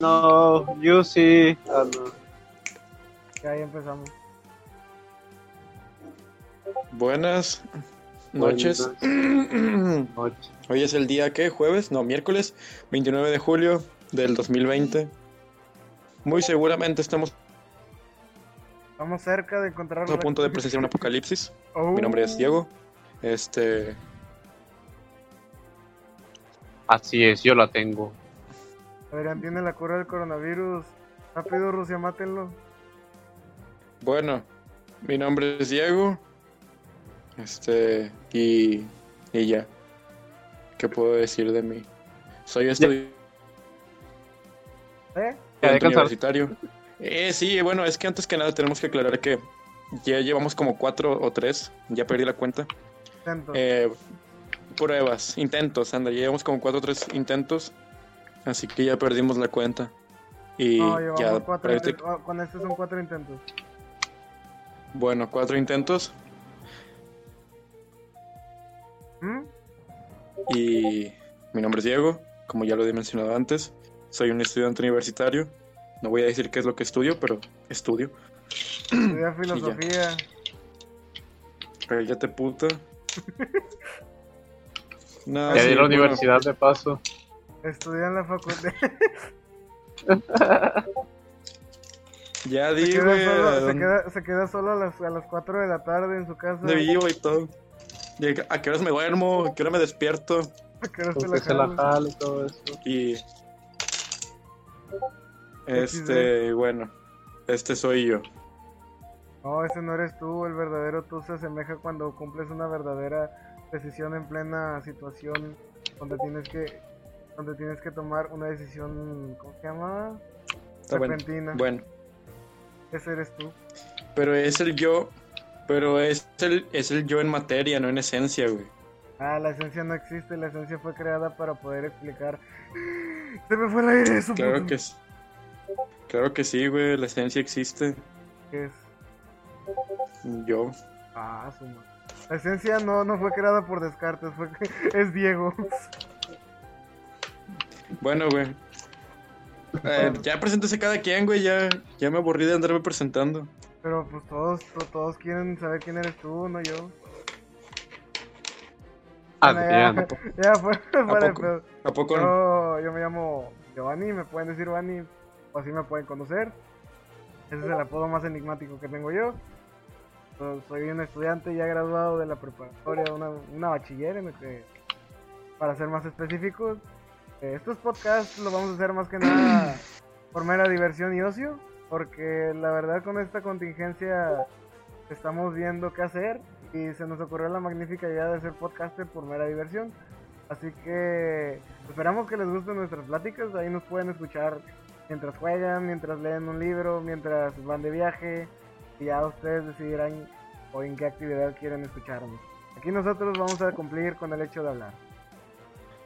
No, yo sí. Ah, no. Ya ahí empezamos. Buenas noches. Noche. Hoy es el día que jueves, no, miércoles 29 de julio del 2020. Muy seguramente estamos Estamos cerca de encontrar. a punto de presenciar un apocalipsis. Oh. Mi nombre es Diego. Este, Así es, yo la tengo. Adrián tiene la cura del coronavirus. Rápido, Rusia, mátenlo. bueno, mi nombre es Diego. Este, y, y ya. ¿Qué puedo decir de mí? Soy estudiante ¿Eh? Universitario. Eh, sí, bueno, es que antes que nada tenemos que aclarar que ya llevamos como cuatro o tres, ya perdí la cuenta. Eh, pruebas, intentos, anda, ya llevamos como cuatro o tres intentos, así que ya perdimos la cuenta. Y no, ya, cuatro. Oh, con este son cuatro intentos. bueno, cuatro intentos ¿Mm? y mi nombre es Diego, como ya lo he mencionado antes, soy un estudiante universitario. No voy a decir qué es lo que estudio, pero estudio. Estudia filosofía. Cállate puta. No, Ya sí, di la bueno, universidad de paso. Estudia en la facultad. Ya se, di, queda güey, solo, a se, queda, se queda solo a las, a las 4 de la tarde en su casa. de vivo y todo. Y a qué horas me duermo, a qué hora me despierto. ¿A qué hora se la la y todo eso. Y. Este, bueno. Este soy yo. No, ese no eres tú. El verdadero tú se asemeja cuando cumples una verdadera decisión en plena situación donde tienes que donde tienes que tomar una decisión, ¿cómo se llama? Está bueno. Repentina. Bueno, Ese eres tú. pero es el yo. Pero es el, es el yo en materia, no en esencia, güey. Ah, la esencia no existe. La esencia fue creada para poder explicar. Se me fue el aire eso. Claro que sí. Claro que sí, güey. La esencia existe. ¿Qué es? Yo. Ah, su madre. La esencia no, no fue creada por Descartes, fue es Diego. Bueno, güey. Eh, ya preséntese cada quien, güey. Ya, ya me aburrí de andarme presentando. Pero pues todos, to- todos quieren saber quién eres tú, no yo. Bueno, Adrián. ya, ya fue, fuera de poco? pedo. ¿A poco no? Yo, yo me llamo Giovanni, me pueden decir Giovanni, o así me pueden conocer. Ese es el apodo más enigmático que tengo yo. So- soy un estudiante ya graduado de la preparatoria, una, una bachiller, en el que, para ser más específicos. Estos podcasts los vamos a hacer más que nada por mera diversión y ocio, porque la verdad con esta contingencia estamos viendo qué hacer y se nos ocurrió la magnífica idea de hacer podcaster por mera diversión. Así que esperamos que les gusten nuestras pláticas. Ahí nos pueden escuchar mientras juegan, mientras leen un libro, mientras van de viaje. Y ya ustedes decidirán o en qué actividad quieren escucharnos. Aquí nosotros vamos a cumplir con el hecho de hablar.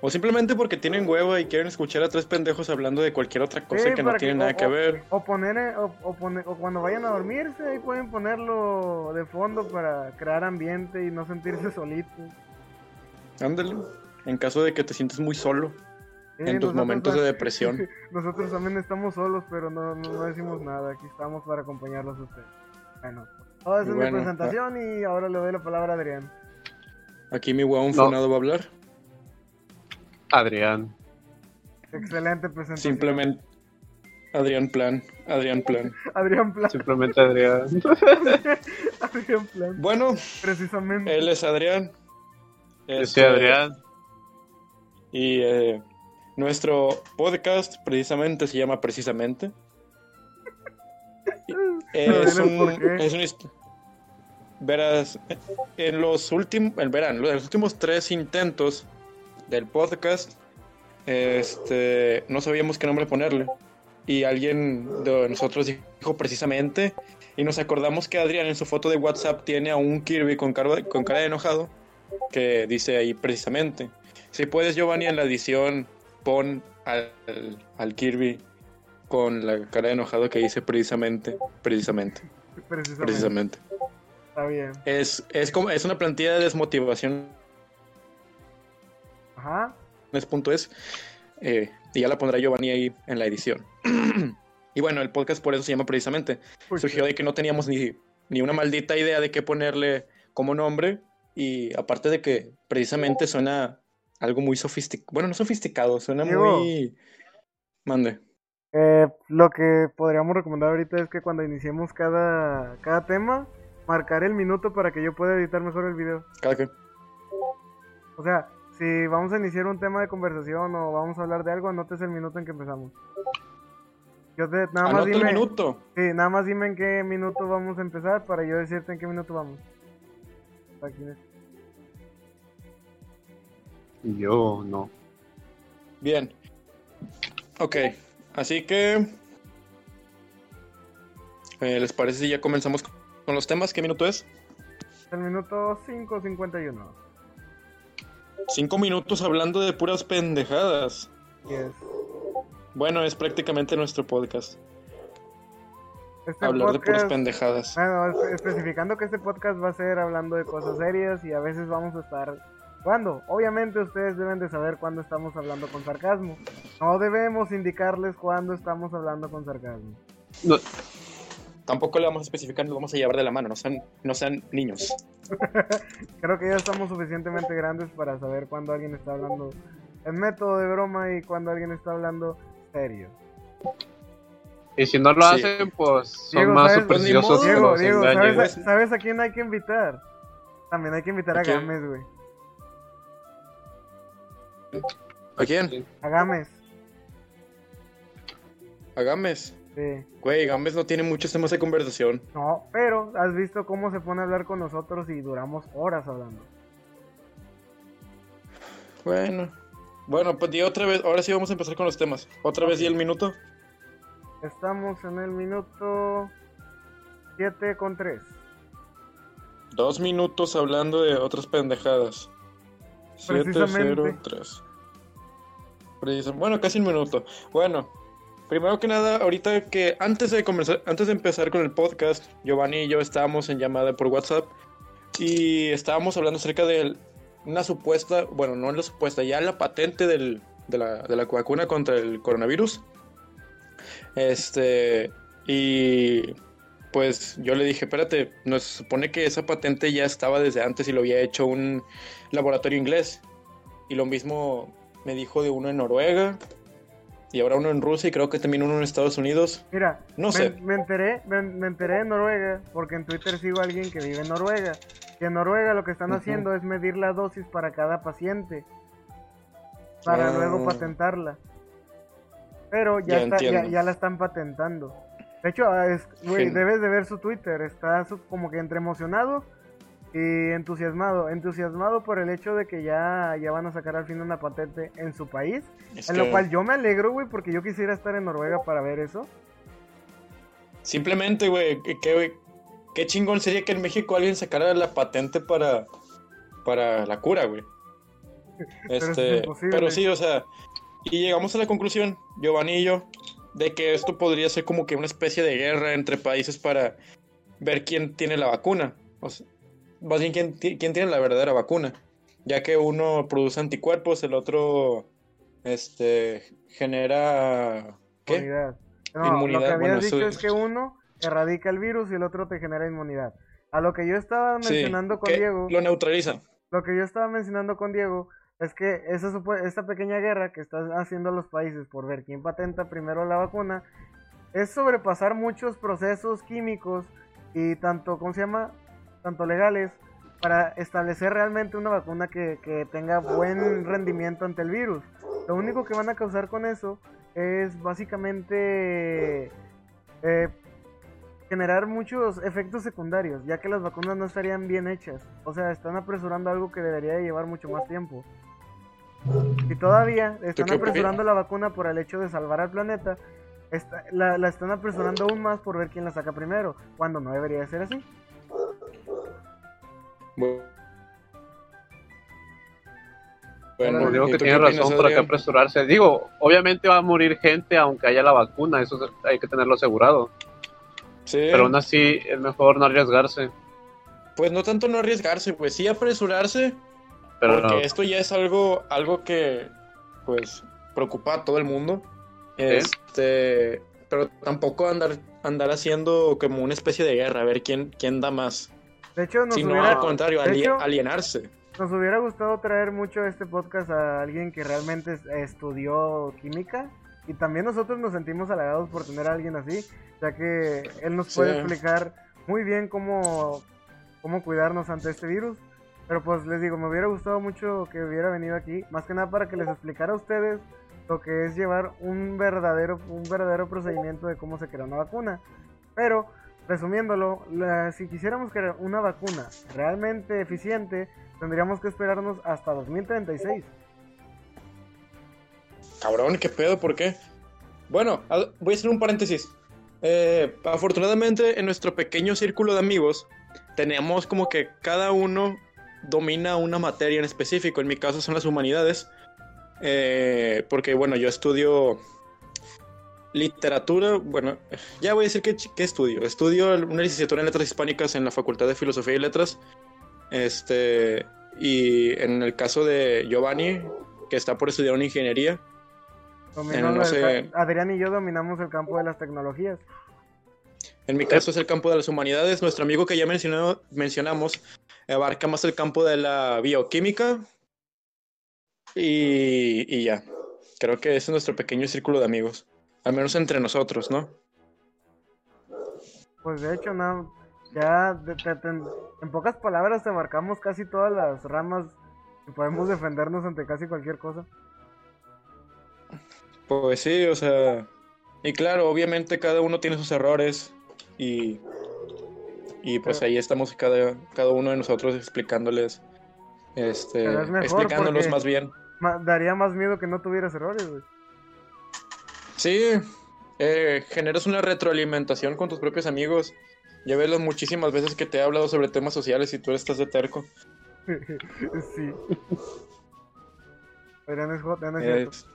O simplemente porque tienen huevo y quieren escuchar a tres pendejos hablando de cualquier otra cosa Sí, que no tiene que- nada o- que ver. O poner, eh, o, o poner- o cuando vayan a dormirse, ahí pueden ponerlo de fondo para crear ambiente y no sentirse solitos. Ándale. En caso de que te sientes muy solo Sí, en tus momentos de depresión. Nosotros también estamos solos, pero no, no, no decimos nada. Aquí estamos para acompañarlos a ustedes. Bueno, toda esa es Bueno, mi presentación y ahora le doy la palabra a Adrián. Aquí mi huevón No. funado va a hablar. Adrián. Excelente presentación. Simplemente. Adrián Plan. Adrián Plan. Adrián Plan. Simplemente Adrián. Adrián Plan. Bueno, Precisamente. él es Adrián. Yo Este, soy Adrián. Y eh, nuestro podcast precisamente se llama Precisamente. Es ¿Tienes un, es un Verás, en los últimos, verán, en los últimos tres intentos del podcast, este, no sabíamos qué nombre ponerle. Y alguien de nosotros dijo precisamente, y nos acordamos que Adrián en su foto de WhatsApp tiene a un Kirby con cara, con cara de enojado, que dice ahí precisamente. Si puedes, Giovanni, en la edición pon al, al Kirby con la cara de enojado que dice precisamente, precisamente, Precisamente. precisamente. Está bien. Es, es como, es una plantilla de desmotivación Ajá. es punto es. eh, y ya la pondrá Giovanni ahí en la edición. y bueno, el podcast por eso se llama precisamente. Surgió de que no teníamos ni, ni una maldita idea de qué ponerle como nombre y aparte de que precisamente suena algo muy sofisticado, bueno, no sofisticado, suena Diego. muy... Mande. Eh, lo que podríamos recomendar ahorita es que cuando iniciemos cada, cada tema, marcar el minuto para que yo pueda editar mejor el video. Cada que... O sea, si vamos a iniciar un tema de conversación o vamos a hablar de algo, anotes el minuto en que empezamos. Yo te, nada más Anota el dime, minuto. sí, nada más dime en qué minuto vamos a empezar para yo decirte en qué minuto vamos. Aquí es. Yo no. Bien. Ok, así que... eh, ¿Les parece si ya comenzamos con los temas? ¿Qué minuto es? El minuto 5.51. Cinco minutos hablando de puras pendejadas. Yes. Bueno, es prácticamente nuestro podcast. Este Hablar de puras pendejadas. Bueno, espe- especificando que este podcast va a ser hablando de cosas serias y a veces vamos a estar jugando. Obviamente ustedes deben de saber cuándo estamos hablando con sarcasmo. No debemos indicarles cuándo estamos hablando con sarcasmo. No, Tampoco le vamos a especificar, nos vamos a llevar de la mano, no sean, no sean niños. Creo que ya estamos suficientemente grandes para saber cuándo alguien está hablando en método de broma y cuándo alguien está hablando serio. Y si no lo Sí. hacen, pues son Diego, más supersticiosos Diego, Diego. ¿sabes a, sabes a quién hay que invitar? También hay que invitar ¿A? Gámez, güey. ¿A quién? A Gámez. A Gámez. Sí. Güey, Gámez no tiene muchos temas de conversación. No, pero has visto cómo se pone a hablar con nosotros y duramos horas hablando. Bueno. Bueno, pues di otra vez, ahora sí vamos a empezar con los temas. Otra vez y el minuto. Estamos en el minuto 7 con 3. Dos minutos hablando de otras pendejadas. Siete, Precisamente. cero, tres. Precisa- Bueno, casi un minuto. Bueno, primero que nada, ahorita que antes de comenzar, antes de empezar con el podcast, Giovanni y yo estábamos en llamada por WhatsApp y estábamos hablando acerca de una supuesta, bueno, no la supuesta, ya la patente del- de, la, de la vacuna contra el coronavirus. Este, y pues yo le dije, espérate, nos supone que esa patente ya estaba desde antes y lo había hecho un laboratorio inglés. Y lo mismo me dijo de uno en Noruega. Y ahora uno en Rusia y creo que también uno en Estados Unidos. Mira, No me, sé. me enteré, me, me enteré de Noruega porque en Twitter sigo a alguien que vive en Noruega. Que en Noruega lo que están haciendo es medir la dosis para cada paciente para Ah. luego patentarla. Pero ya, Ya está, ya, la están patentando. De hecho, ah, es- debes de ver su Twitter. Está su- como que entre emocionado y entusiasmado. Entusiasmado por el hecho de que ya, ya van a sacar al fin una patente en su país. Es En que lo cual yo me alegro, güey, porque yo quisiera estar en Noruega para ver eso. Simplemente, güey, que- qué chingón sería que en México alguien sacara la patente para, para la cura, güey. es Este, imposible. pero sí, o sea, y llegamos a la conclusión, Giovanni y yo, de que esto podría ser como que una especie de guerra entre países para ver quién tiene la vacuna. O sea, más bien quién, quién tiene la verdadera vacuna. Ya que uno produce anticuerpos, el otro este genera ¿qué? Inmunidad. No, Inmunidad, lo que habías bueno, dicho eso- es que uno erradica el virus y el otro te genera inmunidad. A lo que yo estaba Sí, mencionando con Diego, lo neutraliza. lo que yo estaba mencionando con Diego es que esa, esta pequeña guerra que están haciendo los países por ver quién patenta primero la vacuna es sobrepasar muchos procesos químicos y tanto, ¿cómo se llama? Tanto legales para establecer realmente una vacuna que, que tenga buen rendimiento ante el virus. Lo único que van a causar con eso es básicamente eh, generar muchos efectos secundarios, ya que las vacunas no estarían bien hechas. O sea, están apresurando algo que debería de llevar mucho más tiempo. Y todavía están apresurando la vacuna por el hecho de salvar al planeta. la, la están apresurando aún más por ver quién la saca primero, cuando no debería de ser así. Bu- Bueno, digo ¿y que tiene razón por Adrián? apresurarse. Digo, obviamente va a morir gente aunque haya la vacuna, eso hay que tenerlo asegurado. Sí, Pero aún así es mejor no arriesgarse. pues no tanto no arriesgarse, pues sí apresurarse, Pero porque esto ya es algo, algo que, pues, preocupa a todo el mundo. Este, pero tampoco andar, andar haciendo como una especie de guerra, a ver quién, quién da más. De hecho, nos Sino hubiera, al contrario, de hecho, alienarse. nos hubiera gustado traer mucho este podcast a alguien que realmente es- estudió química. Y también nosotros nos sentimos halagados por tener a alguien así, ya que él nos puede Sí. explicar muy bien cómo, cómo cuidarnos ante este virus. Pero pues les digo, me hubiera gustado mucho que hubiera venido aquí, más que nada para que les explicara a ustedes lo que es llevar un verdadero, un verdadero procedimiento de cómo se crea una vacuna. Pero, resumiéndolo, la- si quisiéramos crear una vacuna realmente eficiente, tendríamos que esperarnos hasta 2036. Cabrón, ¿qué pedo? ¿Por qué? Bueno, voy a hacer un paréntesis. Eh, afortunadamente, en nuestro pequeño círculo de amigos, tenemos como que cada uno domina una materia en específico. En mi caso son las humanidades. Eh, porque, bueno, yo estudio literatura. Bueno, ya voy a decir qué, ch- qué estudio. Estudio una licenciatura en letras hispánicas en la Facultad de Filosofía y Letras. Este, y en el caso de Giovanni, que está por estudiar una ingeniería, no sé. Adrián y yo dominamos el campo de las tecnologías. En mi caso es el campo de las humanidades. Nuestro amigo que ya mencionó, mencionamos abarca más el campo de la bioquímica. Y, y ya. Creo que ese es nuestro pequeño círculo de amigos. Al menos entre nosotros, ¿no? Pues de hecho, no, ya de- en pocas palabras te abarcamos casi todas las ramas y podemos defendernos ante casi cualquier cosa. Pues sí, o sea. Y claro, obviamente cada uno tiene sus errores. Y. Y pues Pero- ahí estamos cada, cada uno de nosotros explicándoles. Este. Es porque- más bien. Ma- daría más miedo que no tuvieras errores, güey. Sí, eh, generas una retroalimentación con tus propios amigos. Ya ves las muchísimas veces que te he hablado sobre temas sociales y tú estás de terco. sí. Es hot, no es. Es-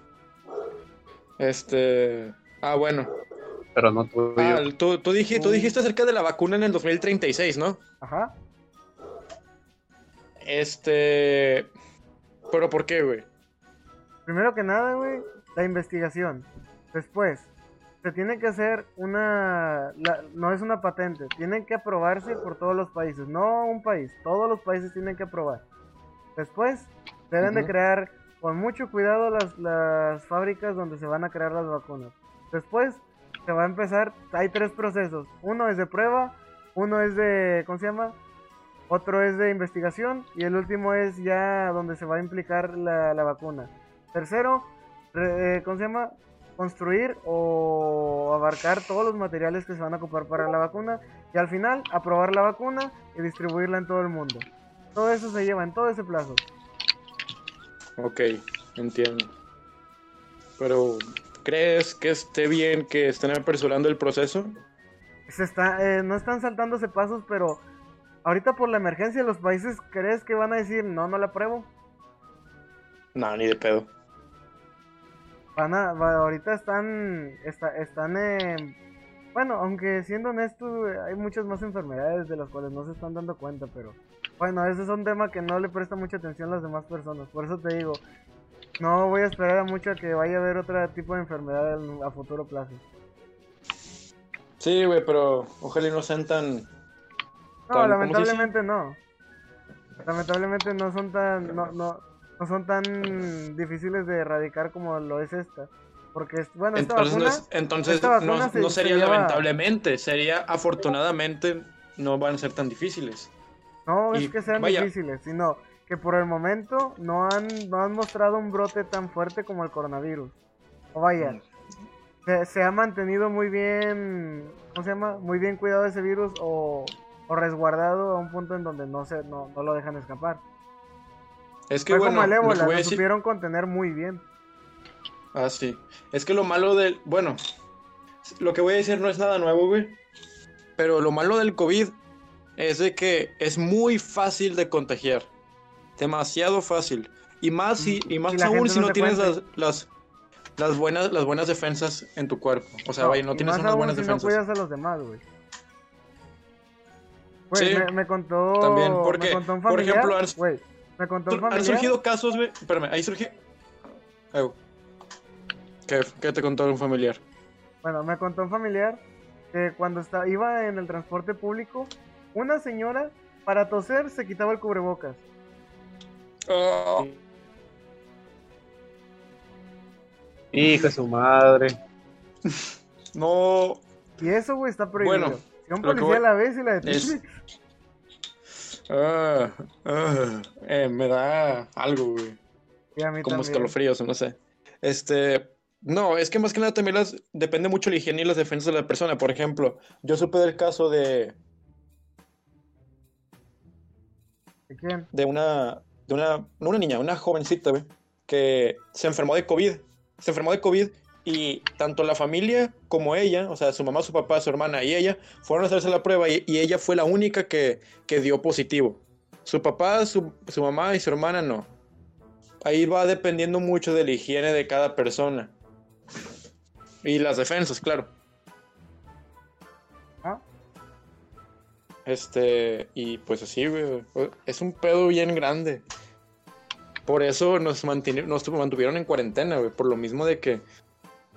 este. Ah, bueno. Pero no tú Ah, tú, tú, dij- tú dijiste acerca de la vacuna en el 2036, ¿no? Ajá. Este. ¿Pero por qué, güey? Primero que nada, güey, la investigación. Después, se tiene que hacer una... la- no es una patente, tienen que aprobarse por todos los países, no un país, todos los países tienen que aprobar. Después, deben de crear con mucho cuidado las, las fábricas donde se van a crear las vacunas. Después, se va a empezar, hay tres procesos. Uno es de prueba, uno es de, ¿cómo se llama? Otro es de investigación y el último es ya donde se va a implicar la, la vacuna. Tercero, eh, ¿cómo se llama? Construir o abarcar todos los materiales que se van a ocupar para la vacuna y al final aprobar la vacuna y distribuirla en todo el mundo. Todo eso se lleva en todo ese plazo. Ok, entiendo. Pero, ¿crees que esté bien que estén apresurando el proceso? Se está, eh, no están saltándose pasos, pero ahorita por la emergencia los países, ¿crees que van a decir no, no la apruebo? No, ni de pedo. Van a, va- ahorita están, está- están, en- bueno, aunque siendo honestos, güey, hay muchas más enfermedades de las cuales no se están dando cuenta, pero bueno, ese es un tema que no le presta mucha atención a las demás personas, por eso te digo, no voy a esperar a mucho a que vaya a haber otro tipo de enfermedad en- a futuro plazo. Sí, güey, pero ojalá y no sean tan... No, lamentablemente no. Lamentablemente no son tan, no, no, no son tan difíciles de erradicar como lo es esta. Porque, bueno, esta Entonces, no es- entonces esta no, se- no se sería lleva- lamentablemente, sería afortunadamente no van a ser tan difíciles. no y es que sean vaya. difíciles, sino que por el momento no han, no han mostrado un brote tan fuerte como el coronavirus. O vaya, Mm. se, se ha mantenido muy bien, ¿cómo se llama? Muy bien cuidado ese virus o, o resguardado a un punto en donde no, se, no, no lo dejan escapar. Es que Fue bueno, como el ébola, lo decir- supieron contener muy bien. Ah, sí. Es que lo malo del. Bueno, lo que voy a decir no es nada nuevo, güey. Pero lo malo del COVID es de que es muy fácil de contagiar. Demasiado fácil. Y más, si, y más Y aún si no no tienes las, las, las, buenas, las buenas defensas en tu cuerpo. O sea, vaya, no tienes unas buenas si defensas. no cuidas a los demás, güey. Sí, me, me contó. también, me porque, contó un por ejemplo, güey, me contó un Han familiar. surgido casos, güey. Espérame, ahí surgió. ¿Qué, qué te contó un familiar? Bueno, me contó un familiar que cuando estaba, iba en el transporte público, una señora para toser se quitaba el cubrebocas. Oh, Hijo de su madre. no, Y eso, güey, está prohibido. Bueno, si un policía voy- la ve y la detiene, es- Eh, me da algo, güey. Como también. escalofríos, no sé. Este, no, es que más que nada también las, depende mucho la higiene y las defensas de la persona. Por ejemplo, yo supe del caso de, ¿De quién? de una, de una, no una niña, una jovencita, güey, que se enfermó de COVID. Se enfermó de COVID y tanto la familia como ella, o sea, su mamá, su papá, su hermana y ella, fueron a hacerse la prueba y, y ella fue la única que, que dio positivo. Su papá, su, su mamá y su hermana no. Ahí va dependiendo mucho de la higiene de cada persona. Y las defensas, claro. Ah. Este, y pues así, güey. Es un pedo bien grande. Por eso nos, nos mantuvieron en cuarentena, güey. Por lo mismo de que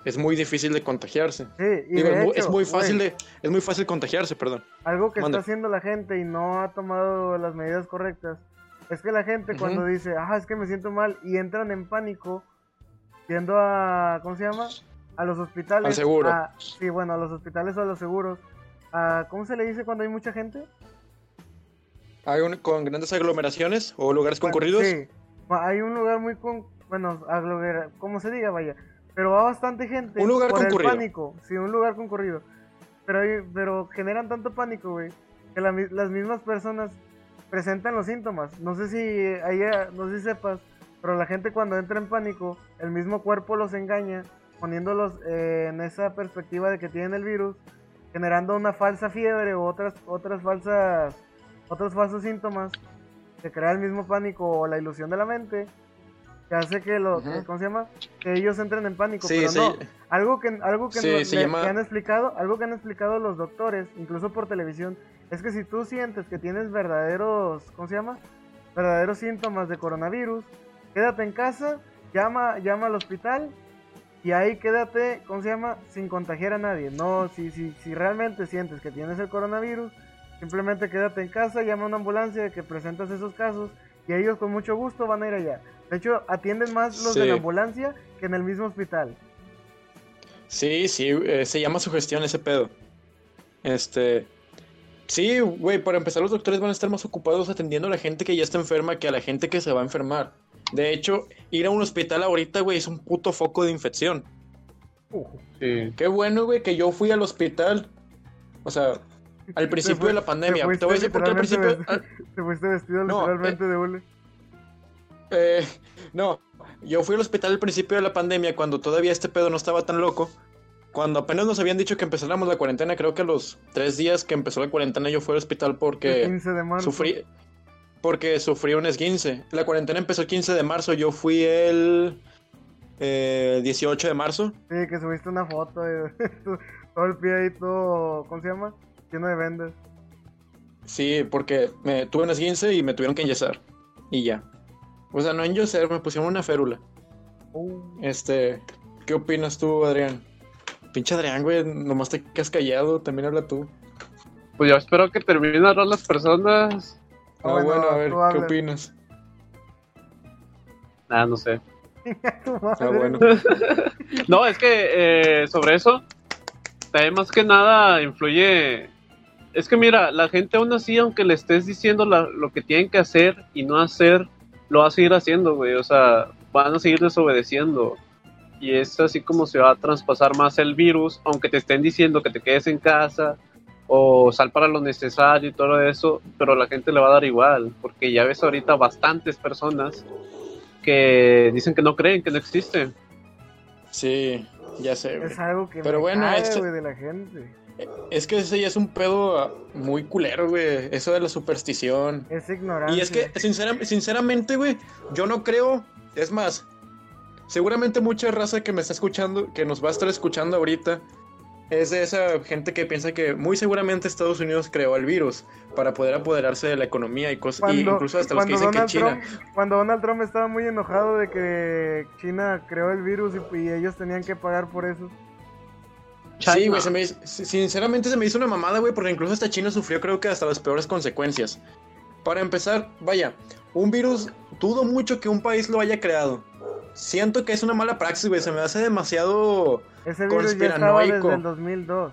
es muy difícil de contagiarse. Sí, y Digo, de es, muy fácil de, es muy fácil contagiarse, perdón. Algo que está haciendo la gente y no ha tomado las medidas correctas es que la gente cuando dice, ah, es que me siento mal y entran en pánico yendo a, ¿cómo se llama? A los hospitales. Al seguro. a- sí, bueno, a los hospitales o a los seguros. a- ¿Cómo se le dice cuando hay mucha gente? Hay un- con grandes aglomeraciones o lugares Bueno, concurridos. Sí, hay un lugar muy con, bueno, aglomera- ¿cómo se diga, vaya? Pero va bastante gente Un lugar por concurrido. el pánico, sí, un lugar concurrido. Pero pero generan tanto pánico, güey, que la las mismas personas presentan los síntomas. No sé si haya, no sé si sepas, pero la gente cuando entra en pánico, el mismo cuerpo los engaña, poniéndolos eh, en esa perspectiva de que tienen el virus, generando una falsa fiebre o otras otras falsas otros falsos síntomas que crea el mismo pánico o la ilusión de la mente que hace que los. ¿cómo se llama? que ellos entren en pánico, Sí, pero sí. no, algo que algo que, Sí, no- se le- llama- que han explicado, algo que han explicado los doctores, incluso por televisión, es que si tú sientes que tienes verdaderos, ¿cómo se llama? verdaderos síntomas de coronavirus, quédate en casa, llama llama al hospital y ahí quédate, ¿cómo se llama? Sin contagiar a nadie. No, si, si, si realmente sientes que tienes el coronavirus, simplemente quédate en casa, llama a una ambulancia que presentas esos casos y ellos con mucho gusto van a ir allá. De hecho, atienden más los de la ambulancia que en el mismo hospital. Sí, sí, eh, se llama sugestión ese pedo. Este. Sí, güey, para empezar, los doctores van a estar más ocupados atendiendo a la gente que ya está enferma que a la gente que se va a enfermar. De hecho, ir a un hospital ahorita, güey, es un puto foco de infección. Sí. Qué bueno, güey, que yo fui al hospital. O sea, al principio de la pandemia. Te voy a decir por qué al principio. ah, Te fuiste vestido No, literalmente de hule. Eh, no, yo fui al hospital al principio de la pandemia cuando todavía este pedo no estaba tan loco. Cuando apenas nos habían dicho que empezáramos la cuarentena, creo que a los tres días que empezó la cuarentena yo fui al hospital El porque 15 de marzo. sufrí, porque sufrí un esguince. La cuarentena empezó el 15 de marzo, yo fui el eh, 18 de marzo. Sí, que subiste una foto de todo el pie ahí todo, ¿cómo se llama? Lleno de vendas. Sí, porque me tuve un esguince y me tuvieron que enyesar. Y ya. O sea, no enyesar, me pusieron una férula. Uh, Este, ¿qué opinas tú, Adrián? Pinche Adrián, güey, nomás te quedas callado, también habla tú. Pues yo espero que terminen ahora las personas. Ah, Bueno, bueno, a ver, ¿qué opinas? Ah, no sé. Ah, bueno. No, es que eh, sobre eso, también más que nada influye. Es que mira, la gente aún así, aunque le estés diciendo la- lo que tienen que hacer y no hacer, lo va a seguir haciendo, güey. O sea, van a seguir desobedeciendo. Y es así como se va a traspasar más el virus, aunque te estén diciendo que te quedes en casa o sal para lo necesario y todo eso, pero la gente le va a dar igual, porque ya ves ahorita bastantes personas que dicen que no creen, que no existen. Sí, ya sé, güey. Es algo que Pero me bueno, cae, este- güey, de la gente. Es que ese ya es un pedo muy culero, güey. Eso de la superstición. Es ignorancia. Y es que, sincera- sinceramente, güey, yo no creo. Es más, seguramente mucha raza que me está escuchando, que nos va a estar escuchando ahorita, es de esa gente que piensa que muy seguramente Estados Unidos creó el virus para poder apoderarse de la economía y cosas, y Cuando- incluso hasta los que dicen que Donald China. Trump, cuando Donald Trump estaba muy enojado de que China creó el virus y, y ellos tenían que pagar por eso. Sí, güey, se me hizo- sinceramente se me hizo una mamada, güey, porque incluso hasta China sufrió creo que hasta las peores consecuencias. Para empezar, vaya, un virus, dudo mucho que un país lo haya creado. Siento que es una mala praxis, güey, se me hace demasiado... Ese virus ya estaba desde Conspiranoico. el 2002.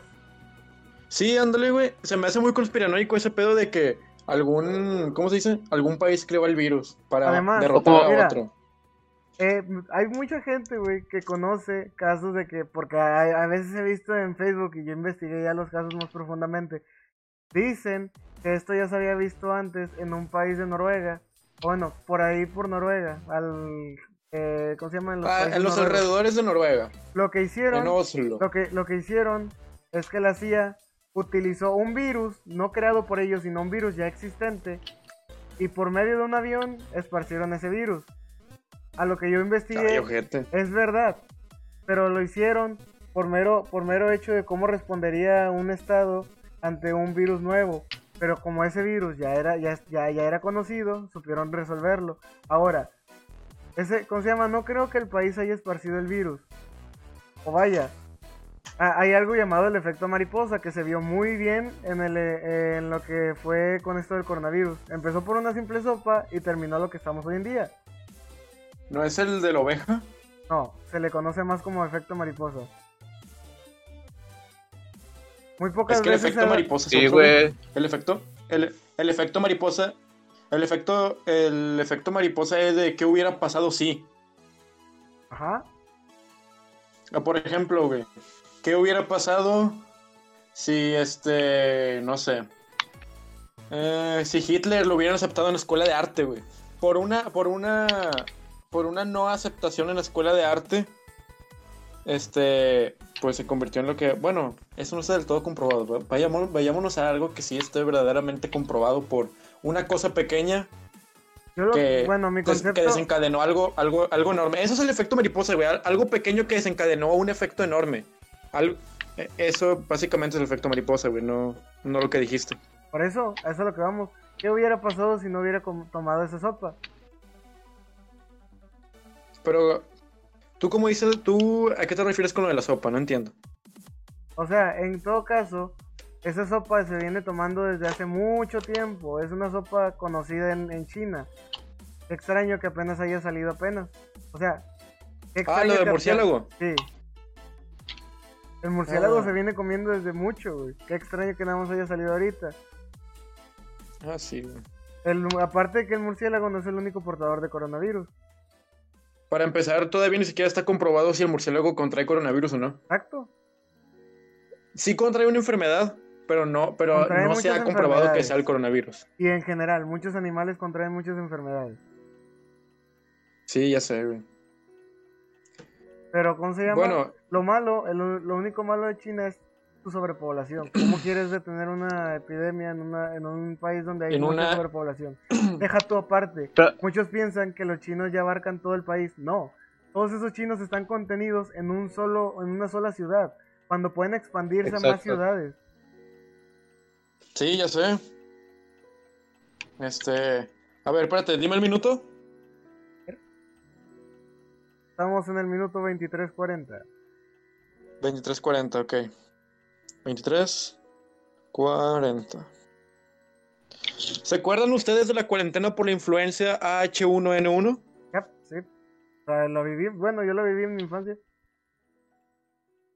Sí, ándale, güey, se me hace muy conspiranoico ese pedo de que algún, ¿cómo se dice? Algún país creó el virus para Además, derrotar a mira, otro. Eh, hay mucha gente, güey, que conoce casos de que, porque a, a veces he visto en Facebook y yo investigué ya los casos más profundamente, dicen que esto ya se había visto antes en un país de Noruega, bueno, por ahí por Noruega, al, eh, ¿cómo se llama? En los, Ah, en los noruegos. alrededores de Noruega, Lo que hicieron, en Oslo. lo que, lo que hicieron es que la CIA utilizó un virus, no creado por ellos, sino un virus ya existente, y por medio de un avión esparcieron ese virus. A lo que yo investigué, Ay, es verdad, pero lo hicieron por mero, por mero hecho de cómo respondería un estado ante un virus nuevo. Pero como ese virus ya era, ya, ya, ya era conocido, supieron resolverlo. Ahora, ese, ¿cómo se llama? No creo que el país haya esparcido el virus. O vaya, ha- hay algo llamado el efecto mariposa que se vio muy bien en, el, eh, en lo que fue con esto del coronavirus. Empezó por una simple sopa y terminó lo que estamos hoy en día. ¿No es el de la oveja? No, se le conoce más como efecto mariposa. Muy pocas Es que el efecto se da- mariposa Sí, güey. El efecto, el, el efecto mariposa, el efecto, el efecto mariposa es de qué hubiera pasado si. Ajá. Ah, Por ejemplo, güey, ¿qué hubiera pasado si este, no sé, eh, si Hitler lo hubieran aceptado en la escuela de arte, güey? Por una, por una, por una no aceptación en la escuela de arte, este, pues se convirtió en lo que, bueno, eso no está del todo comprobado. güey. Vayámonos, a algo que sí esté verdaderamente comprobado por una cosa pequeña Yo lo- que, bueno, mi des- que concepto, desencadenó algo, algo, algo enorme. Eso es el efecto mariposa, güey. Al- Algo pequeño que desencadenó un efecto enorme. Al- eh, eso básicamente es el efecto mariposa, güey. No, no lo que dijiste. por eso, a eso es lo que vamos. ¿Qué hubiera pasado si no hubiera tomado esa sopa? Pero, ¿tú cómo dices? ¿Tú a qué te refieres con lo de la sopa? No entiendo. O sea, en todo caso, esa sopa se viene tomando desde hace mucho tiempo. Es una sopa conocida en, en China. Qué extraño que apenas haya salido apenas. O sea, qué Ah, extraño lo del murciélago. Sí. El murciélago Ah. se viene comiendo desde mucho, güey. Qué extraño que nada más haya salido ahorita. Ah, sí, güey. El, aparte de que el murciélago no es el único portador de coronavirus. Para empezar, todavía ni siquiera está comprobado si el murciélago contrae coronavirus o no. Exacto. Sí contrae una enfermedad, pero no, pero no se ha comprobado que sea el coronavirus. Y en general, muchos animales contraen muchas enfermedades. Sí, ya sé, güey. Pero, ¿cómo se llama? Bueno, Lo malo, el- lo único malo de China es sobrepoblación. ¿Cómo quieres detener una epidemia en, una, en un país donde hay En mucha una- sobrepoblación? Deja tú aparte. Pero- Muchos piensan que los chinos ya abarcan todo el país. No. Todos esos chinos están contenidos en un solo, en una sola ciudad. Cuando pueden expandirse a más ciudades. sí, ya sé. Este. A ver, espérate, dime el minuto. Estamos en el minuto 23.40. 23.40, ok. 23.40. ¿Se acuerdan ustedes de la cuarentena por la influencia H1N1? Yep, sí. O sea, lo viví, bueno, yo lo viví en mi infancia.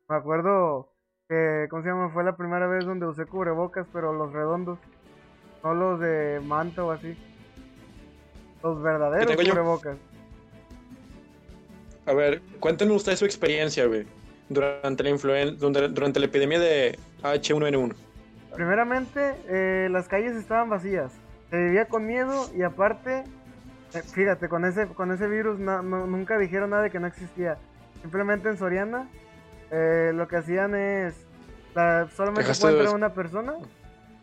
Me acuerdo que, ¿cómo se llama? Fue la primera vez donde usé cubrebocas, pero los redondos. No los de manta o así. Los verdaderos yo? cubrebocas. A ver, cuéntenos ustedes su experiencia, güey, durante la durante, durante la epidemia de H1N1. Primeramente, eh, las calles estaban vacías. Se vivía con miedo y aparte, eh, fíjate, con ese, con ese virus na- no- nunca dijeron nada de que no existía. Simplemente en Soriana eh, lo que hacían es, la- solamente Dejaste puede de- entrar una persona.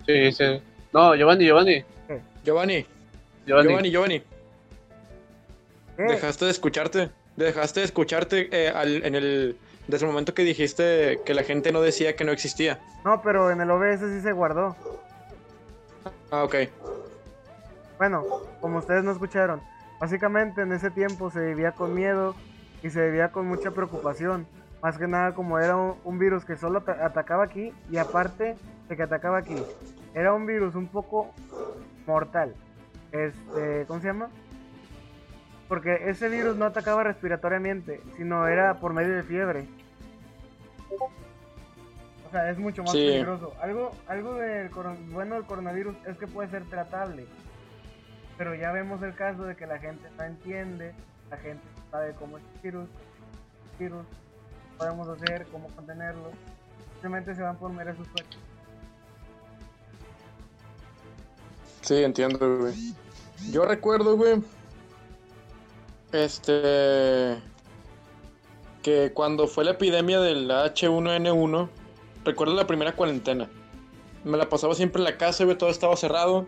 Sí, sí. No, Giovanni, Giovanni. Giovanni, Giovanni. Giovanni, Giovanni, ¿Qué? dejaste de escucharte, dejaste de escucharte eh, al- en el desde el momento que dijiste que la gente no decía que no existía. No, pero en el OBS sí se guardó. Ah, ok. Bueno, como ustedes no escucharon, básicamente en ese tiempo se vivía con miedo y se vivía con mucha preocupación. Más que nada como era un, un virus que solo ata- atacaba aquí y aparte de que atacaba aquí, era un virus un poco mortal. Este, ¿cómo se llama? Porque ese virus no atacaba respiratoriamente, sino era por medio de fiebre. O sea, es mucho más Sí. peligroso. Algo, algo del bueno del coronavirus es que puede ser tratable. Pero ya vemos el caso de que la gente no entiende, la gente no sabe cómo es el virus, virus, qué podemos hacer, cómo contenerlo. Simplemente se van por meras sustancias. Sí, entiendo, güey. Yo recuerdo, güey. Este. Que cuando fue la epidemia del H1N1, recuerdo la primera cuarentena. Me la pasaba siempre en la casa, güey, todo estaba cerrado.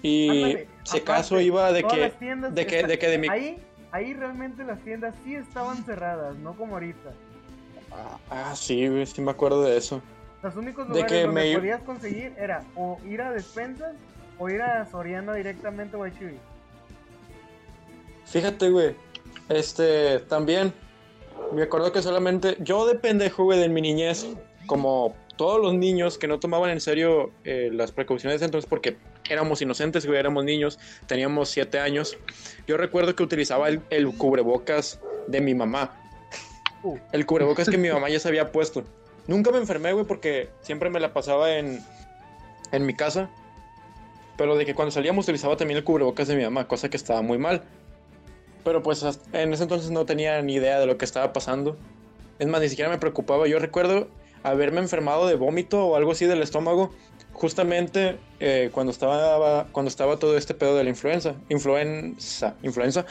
Y si acaso iba de que. De que, de que de mi. Ahí, ahí realmente las tiendas sí estaban cerradas, no como ahorita. Ah, ah, sí, güey, sí me acuerdo de eso. Los únicos De lugares que donde me- podías conseguir era o ir a despensas o ir a Soriana directamente o a Chibi. Fíjate, güey. Este, también. Me acuerdo que solamente. Yo de pendejo, güey, de mi niñez. Como todos los niños que no tomaban en serio eh, las precauciones entonces, porque éramos inocentes, güey, éramos niños. Teníamos siete años. Yo recuerdo que utilizaba el, el cubrebocas de mi mamá. El cubrebocas que mi mamá ya se había puesto. Nunca me enfermé, güey, porque siempre me la pasaba en, en mi casa. Pero de que cuando salíamos utilizaba también el cubrebocas de mi mamá, cosa que estaba muy mal. Pero pues en ese entonces no tenía ni idea de lo que estaba pasando. Es más, ni siquiera me preocupaba. Yo recuerdo haberme enfermado de vómito o algo así del estómago justamente eh, cuando, estaba, cuando estaba todo este pedo de la influenza. Influenza. Influenza.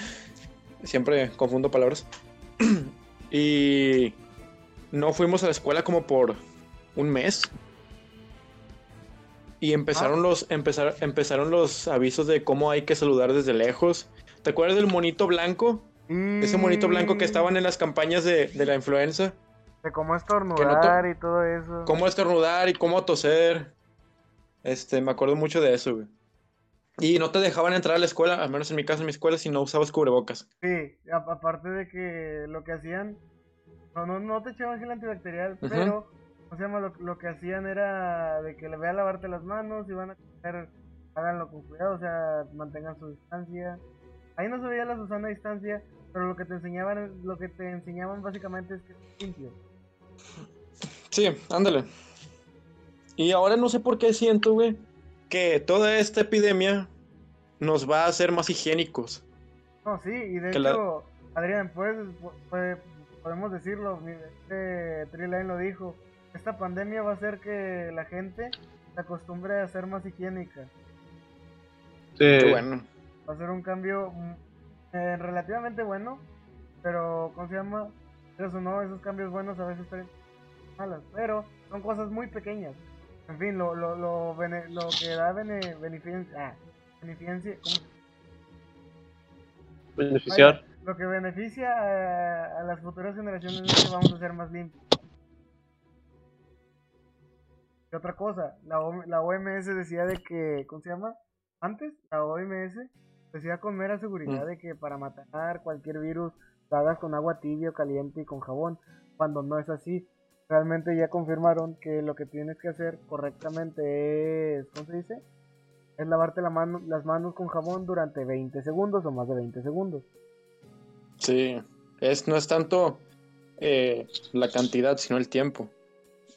Siempre confundo palabras. y no fuimos a la escuela como por un mes. Y empezaron, los, empezar, empezaron los avisos de cómo hay que saludar desde lejos. ¿Te acuerdas del monito blanco? Ese monito blanco que estaban en las campañas de, de la influenza. De cómo estornudar to- y todo eso. Cómo estornudar y cómo toser. Este, me acuerdo mucho de eso, güey. Y no te dejaban entrar a la escuela, al menos en mi caso, en mi escuela, si no usabas cubrebocas. Sí, aparte de que lo que hacían, no, no, no te echaban gel antibacterial, pero, o sea, lo, lo que hacían era de que le ve a lavarte las manos y van a comer, háganlo con cuidado, o sea, mantengan su distancia. Ahí no se veía la Susana distancia, pero lo que te enseñaban, lo que te enseñaban básicamente es que es limpio. Sí, ándale. Y ahora no sé por qué siento, güey, que toda esta epidemia nos va a hacer más higiénicos. No, sí, y de Que la- hecho, Adrián, pues, pues, podemos decirlo, mi- este Triline lo dijo, esta pandemia va a hacer que la gente se acostumbre a ser más higiénica. Sí. Qué bueno. Va a ser un cambio mm, eh, relativamente bueno, pero, ¿cómo se llama? Eso no, esos cambios buenos a veces traen malas, pero son cosas muy pequeñas. En fin, lo, lo, lo, bene- lo que da bene, beneficencia, ah, beneficencia, ¿cómo se Beneficiar. Lo que beneficia a, a las futuras generaciones es que vamos a ser más limpios. Y otra cosa, la, O- la OMS decía de que, ¿cómo se llama? Antes, la OMS decía con mera seguridad Mm. de que para matar cualquier virus lo hagas con agua tibia o caliente y con jabón, cuando no es así. Realmente ya confirmaron que lo que tienes que hacer correctamente es, ¿cómo se dice? Es lavarte la mano, las manos con jabón durante 20 segundos o más de 20 segundos. Sí, es, no es tanto eh, la cantidad, sino el tiempo.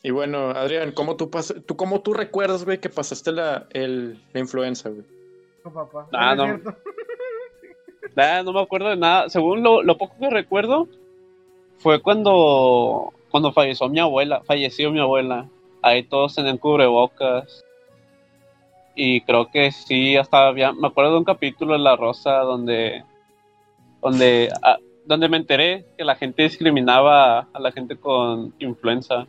Y bueno, Adrián, ¿cómo tú, pas tú, cómo tú recuerdas, güey, que pasaste la, el, la influenza, güey? Papá. Ah, no. Nah, no me acuerdo de nada. Según lo, lo poco que recuerdo, fue cuando, cuando falleció mi abuela. Falleció mi abuela. Ahí todos tenían cubrebocas. Y creo que sí, hasta había. Me acuerdo de un capítulo de La Rosa donde. Donde, ah, donde me enteré que la gente discriminaba a la gente con influenza.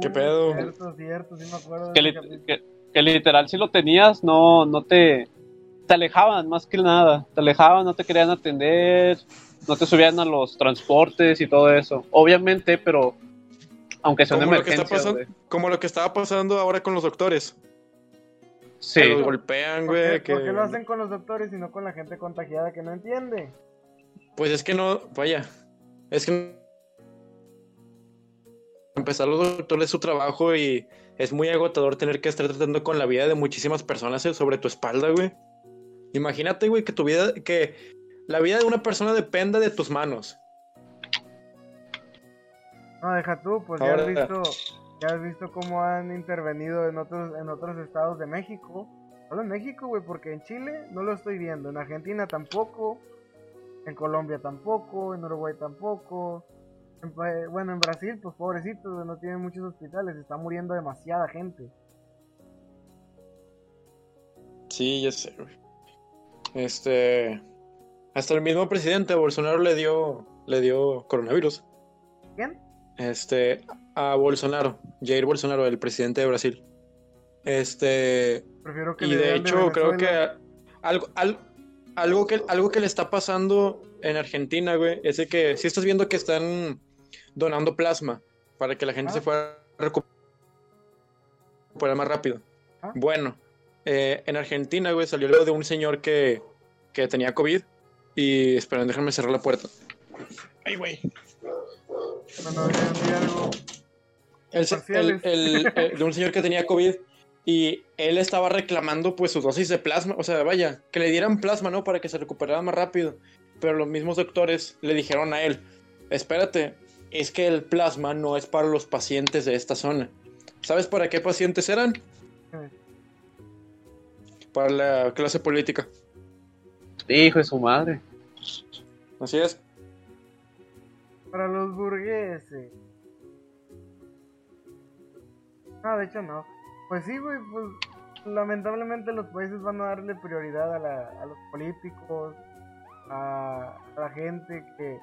¿Qué pedo? Cierto, cierto, sí me acuerdo. de Que, que- que literal, si lo tenías, no, no te. te alejaban más que nada, te alejaban, no te querían atender, no te subían a los transportes y todo eso. Obviamente, pero aunque sea una Como lo, que está emergencia. pasando, como lo que estaba pasando ahora con los doctores. Sí, Que los golpean, ¿Por qué, güey. Que... por qué lo hacen con los doctores y no con la gente contagiada que no entiende? Pues es que no, vaya, es que empezar los doctores es su trabajo y es muy agotador tener que estar tratando con la vida de muchísimas personas eh, sobre tu espalda, güey. Imagínate, güey, que tu vida, que la vida de una persona dependa de tus manos. No, deja tú, pues ya has visto, ya has visto cómo han intervenido en otros, en otros estados de México. Solo en México, güey, porque en Chile no lo estoy viendo, en Argentina tampoco, en Colombia tampoco, en Uruguay tampoco. Bueno, en Brasil, pues pobrecitos, no tienen muchos hospitales, está muriendo demasiada gente. Sí, ya sé, güey. Este, hasta el mismo presidente Bolsonaro le dio, le dio coronavirus. ¿Quién? Este, a Bolsonaro, Jair Bolsonaro, el presidente de Brasil. Este, Prefiero que Y de hecho, creo que algo, al- algo, que algo que le está pasando en Argentina, güey, es de que si estás viendo que están donando plasma para que la gente Ah. se pueda recuperar más rápido. Ah. Bueno, eh, en Argentina, güey, salió algo de un señor que, que tenía COVID y esperen, déjenme cerrar la puerta. Ay, güey. Bueno, algo. El, se- el- el- el- de un señor que tenía COVID y él estaba reclamando pues su dosis de plasma, o sea, vaya, que le dieran plasma, ¿no? Para que se recuperara más rápido. Pero los mismos doctores le dijeron a él, espérate, es que el plasma no es para los pacientes de esta zona. ¿Sabes para qué pacientes eran? Para la clase política. hijo de su madre. Así es. Para los burgueses. No, de hecho no. Pues sí, güey, pues lamentablemente los países van a darle prioridad a, la- a los políticos, a, a la gente que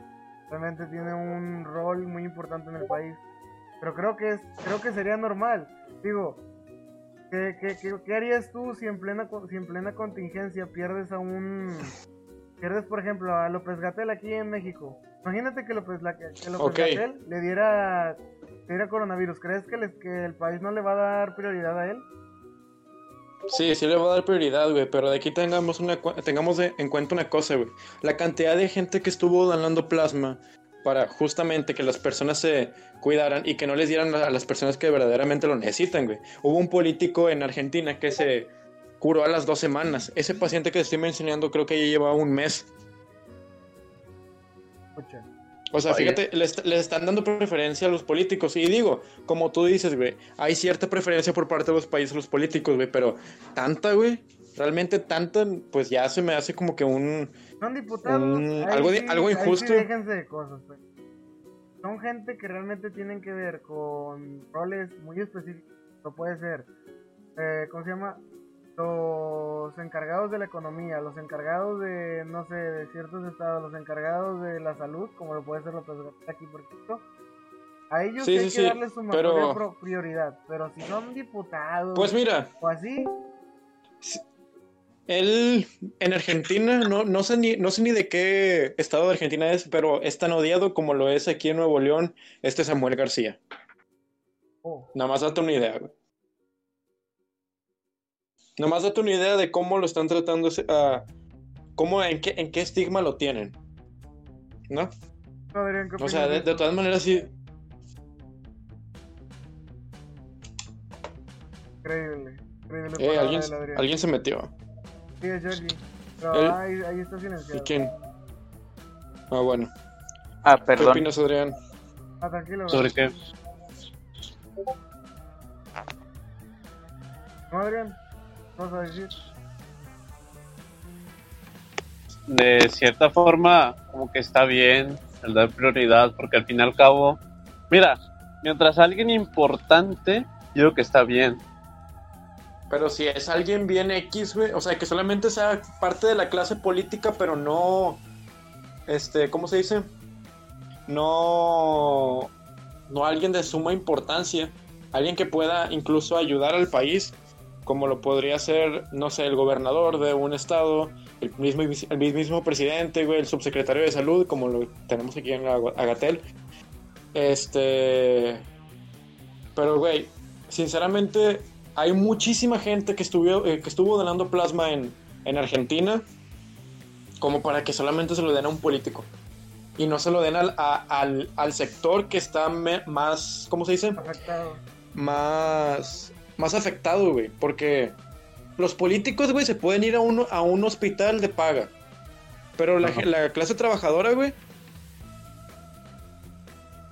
realmente tiene un rol muy importante en el país. Pero creo que es, creo que sería normal. Digo, ¿qué, qué, qué- qué harías tú si en plena si en plena contingencia pierdes a un pierdes por ejemplo a López Gatel aquí en México? Imagínate que López, la, que López Ok. Gatell le diera le diera coronavirus. ¿Crees que, les- que el país no le va a dar prioridad a él? Sí, sí le va a dar prioridad, güey, pero de aquí tengamos, una, tengamos en cuenta una cosa, güey. La cantidad de gente que estuvo donando plasma para justamente que las personas se cuidaran y que no les dieran a las personas que verdaderamente lo necesitan, güey. Hubo un político en Argentina que se curó a las dos semanas. Ese paciente que estoy mencionando creo que ya llevaba un mes. Escucha. O sea, Oye. fíjate, le, est- le están dando preferencia a los políticos. Y digo, como tú dices, güey, hay cierta preferencia por parte de los países a los políticos, güey, pero tanta, güey, realmente tanta, pues ya se me hace como que un... Son diputados. Algo de- algo ahí sí injusto. déjense de cosas, pues. Son gente que realmente tienen que ver con roles muy específicos. No puede ser, eh, ¿cómo se llama? Los encargados de la economía, los encargados de, no sé, de ciertos estados, los encargados de la salud, como lo puede ser Gatel aquí, por ejemplo. A ellos Sí, hay sí, que sí, darles su pero- mayor prioridad. Pero si son diputados Pues mira, o así, él en Argentina, no, no, sé ni, no sé ni de qué estado de Argentina es, pero es tan odiado como lo es aquí en Nuevo León, este Samuel García. oh, Nada más date una idea, güey. Nada más date una idea de cómo lo están tratando, ah, cómo, en qué, en qué estigma lo tienen. ¿No? no deberían que O sea, de, de todas maneras sí. Increíble. Increíble Eh, alguien, Adrián. alguien se metió. Sí, es Georgie. Pero Él- ahí, ahí está ¿Y silenciado. quién? Ah, bueno. Ah, ¿Qué perdón. opinas, Adrián? Ah, tranquilo. ¿Sobre bro. qué? No, Adrián. ¿Qué vas a decir? De cierta forma, como que está bien el dar prioridad, porque al fin y al cabo, mira, mientras alguien importante, yo creo que está bien. Pero si es alguien bien X, güey, o sea, que solamente sea parte de la clase política, pero no, este, ¿cómo se dice? No, no alguien de suma importancia, alguien que pueda incluso ayudar al país, como lo podría ser, no sé, el gobernador de un estado, el mismo, el mismo presidente, güey, el subsecretario de salud, como lo tenemos aquí en Agatel. Este. Pero, güey, sinceramente, hay muchísima gente que estuvo, eh, que estuvo donando plasma en, en Argentina como para que solamente se lo den a un político y no se lo den al, al, al sector que está más, ¿cómo se dice? Afectado. Más, más afectado, güey, porque los políticos, güey, se pueden ir a un, a un hospital de paga, pero la, la clase trabajadora, güey,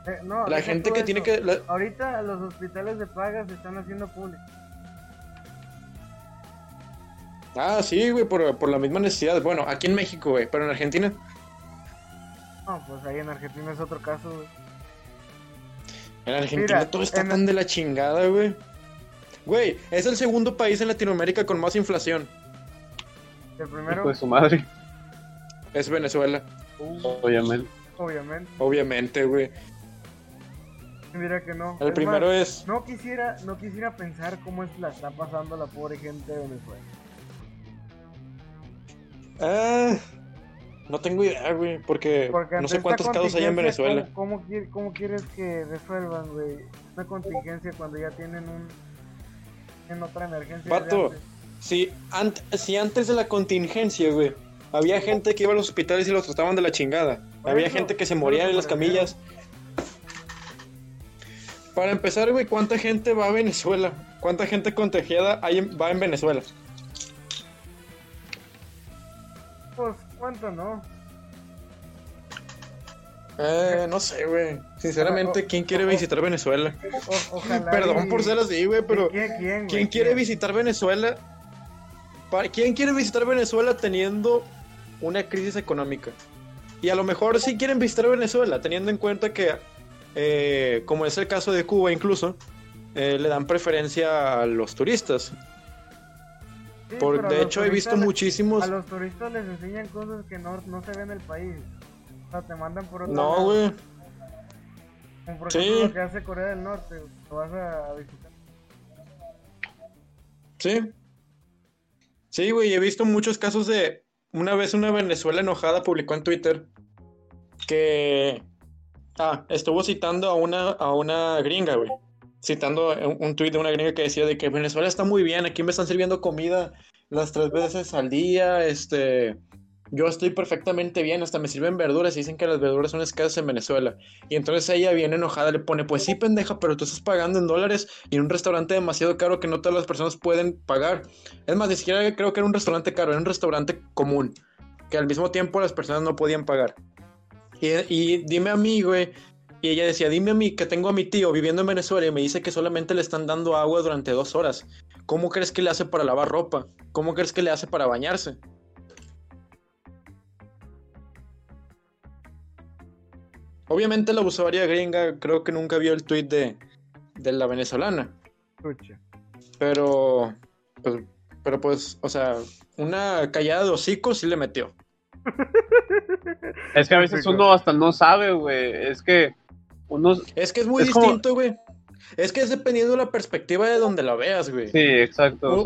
eh, no, la gente que tiene que... Ahorita los hospitales de paga se están haciendo públicos. Ah, sí, güey, por, por, la misma necesidad. Bueno, aquí en México, güey, pero en Argentina. No, pues ahí en Argentina es otro caso, güey. En Argentina todo está tan de la chingada, güey. Güey, es el segundo país en Latinoamérica con más inflación. ¿El primero? Pues su madre. Es Venezuela. Uh, obviamente. Obviamente. Obviamente, güey. Mira que no. El primero es. No quisiera, no quisiera pensar cómo es la está pasando la pobre gente de Venezuela. Ah, no tengo idea, güey, porque, no sé cuántos casos hay en Venezuela. ¿cómo, cómo, quieres que resuelvan, güey? Una contingencia cuando ya tienen un en otra emergencia. Pato, si, si antes de la contingencia, güey, había gente que iba a los hospitales y los trataban de la chingada. había gente que se moría en las camillas. Para empezar, güey, ¿cuánta gente va a Venezuela? ¿Cuánta gente contagiada hay va en Venezuela? Pues, ¿cuánto no? Eh, no sé, güey. Sinceramente, ¿quién quiere visitar Venezuela? Perdón por ser así, güey, pero ¿quién, quiere visitar Venezuela? ¿Quién quiere visitar Venezuela teniendo una crisis económica? Y a lo mejor sí quieren visitar Venezuela, teniendo en cuenta que, eh, como es el caso de Cuba incluso, eh, le dan preferencia a los turistas. Por, de hecho, he visto muchísimos. A los turistas les enseñan cosas que no, no se ven en el país. O sea, te mandan por otro No, güey. Como por ejemplo lo que hace Corea del Norte. Lo vas a visitar. Sí. Sí, güey. He visto muchos casos de. Una vez una Venezuela enojada publicó en Twitter que. Ah, estuvo citando a una, a una gringa, güey citando un, tuit de una gringa que decía de que Venezuela está muy bien, aquí me están sirviendo comida las tres veces al día, este, yo estoy perfectamente bien, hasta me sirven verduras y dicen que las verduras son escasas en Venezuela. Y entonces ella viene enojada le pone, pues sí, pendeja, pero tú estás pagando en dólares y en un restaurante demasiado caro que no todas las personas pueden pagar. Es más, ni siquiera creo que era un restaurante caro, era un restaurante común, que al mismo tiempo las personas no podían pagar. Y, y dime a mí, güey, y ella decía, dime a mí que tengo a mi tío viviendo en Venezuela y me dice que solamente le están dando agua durante dos horas. ¿Cómo crees que le hace para lavar ropa? ¿Cómo crees que le hace para bañarse? Obviamente la usuaria gringa creo que nunca vio el tweet de, de la venezolana. Pero, pues, pero pues, o sea, una callada de hocico sí le metió. Es que a veces uno hasta no sabe, güey. Es que es que es muy distinto, güey. Es que es dependiendo de la perspectiva de donde la veas, güey. Sí, exacto.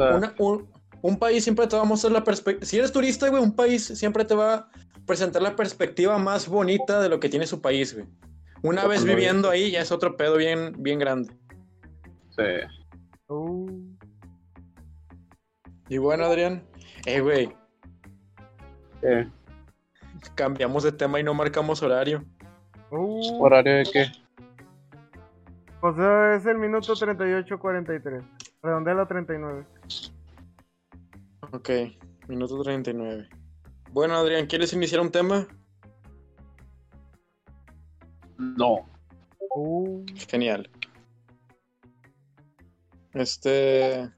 Un, país siempre te va a mostrar la perspectiva. Si eres turista, güey, un país siempre te va a presentar la perspectiva más bonita de lo que tiene su país, güey. Una vez viviendo ahí ya es otro pedo bien, bien grande. Sí. Uh. Y bueno, Adrián. Eh, güey. Eh. Cambiamos de tema y no marcamos horario. Uh. ¿Horario de qué? Pues es el minuto 38.43. Redondea a 39. Ok, minuto 39. Bueno, Adrián, ¿quieres iniciar un tema? No. Uh. Genial. Este.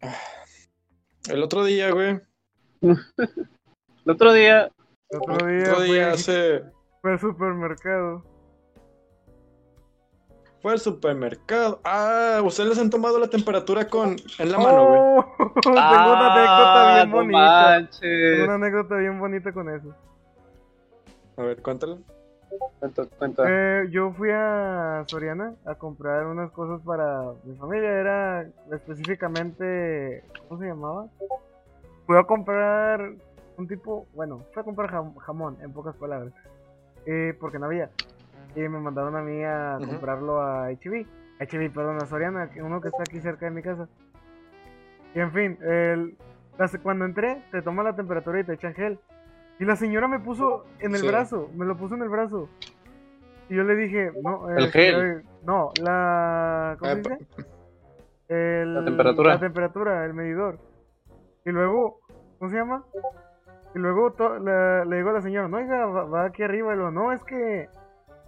El otro día, güey. el otro día otro día, Otro día hace... fue al supermercado. Fue al supermercado. Ah, ustedes les han tomado la temperatura con en la mano, güey. Oh, tengo una anécdota Ah, bien no bonita. manches. Tengo una anécdota bien bonita con eso. A ver, cuéntala. Cuenta, cuenta. Eh, yo fui a Soriana a comprar unas cosas para mi familia. Era específicamente. ¿Cómo se llamaba? Fui a comprar un tipo. Bueno, fui a comprar jam- jamón, en pocas palabras. Eh, porque no había. Y me mandaron a mí a comprarlo a HB. HB, perdón, a Soriana, que uno que está aquí cerca de mi casa. Y en fin, el, cuando entré, te toma la temperatura y te echan gel. Y la señora me puso en el Sí. brazo, me lo puso en el brazo. Y yo le dije, no, ¿El eh, gel? no, la, ¿cómo Ah, se pa- dice? El- La temperatura. La temperatura, el medidor. Y luego, ¿cómo se llama? Y luego la- le digo a la señora, no, oiga, va, va aquí arriba. Y luego, no, es que,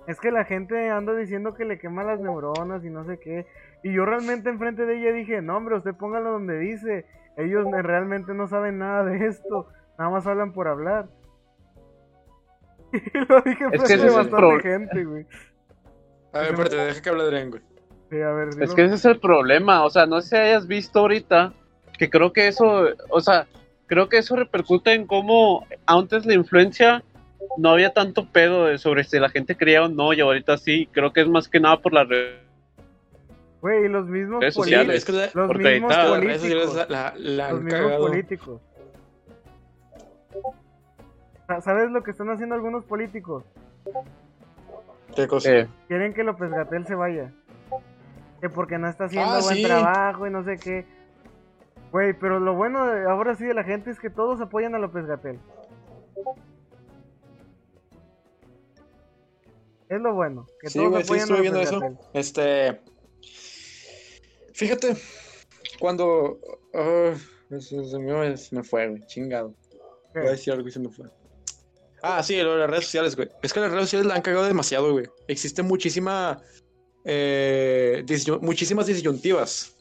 es que la gente anda diciendo que le quema las neuronas y no sé qué. Y yo realmente enfrente de ella dije, no, hombre, usted póngalo donde dice. Ellos realmente no saben nada de esto. Nada más hablan por hablar. Y lo dije Es que ese de es el bastante pro- gente, güey. A ver, espérate, deja que hable Adrián, güey. Sí, a ver, Es que ese es el problema, o sea, no sé si hayas visto ahorita que creo que eso, o sea, creo que eso repercute en cómo antes la influencia no había tanto pedo de sobre si la gente creía o no, y ahorita sí, creo que es más que nada por las redes. Güey, y los mismos Redes Sí, sociales. es que la- Los porque mismos ahorita las redes sociales políticos. la, la- la Los mismos cagado. políticos. Sa- ¿Sabes lo que están haciendo algunos políticos? ¿Qué cosa? Eh, Quieren que López Gatel se vaya. Que porque no está haciendo Ah, buen sí. trabajo y no sé qué. Güey, pero lo bueno de- ahora sí de la gente es que todos apoyan a López Gatel. Es lo bueno. Que Sí, güey, sí estuve viendo eso. Este. Fíjate, cuando. ah, se, me, se me fue, güey, chingado. ¿Qué? Voy a decir algo y se me fue. Ah, sí, lo de las redes sociales, güey. Es que las redes sociales la han cagado demasiado, güey. Existe muchísima. eh, muchísimas disyuntivas.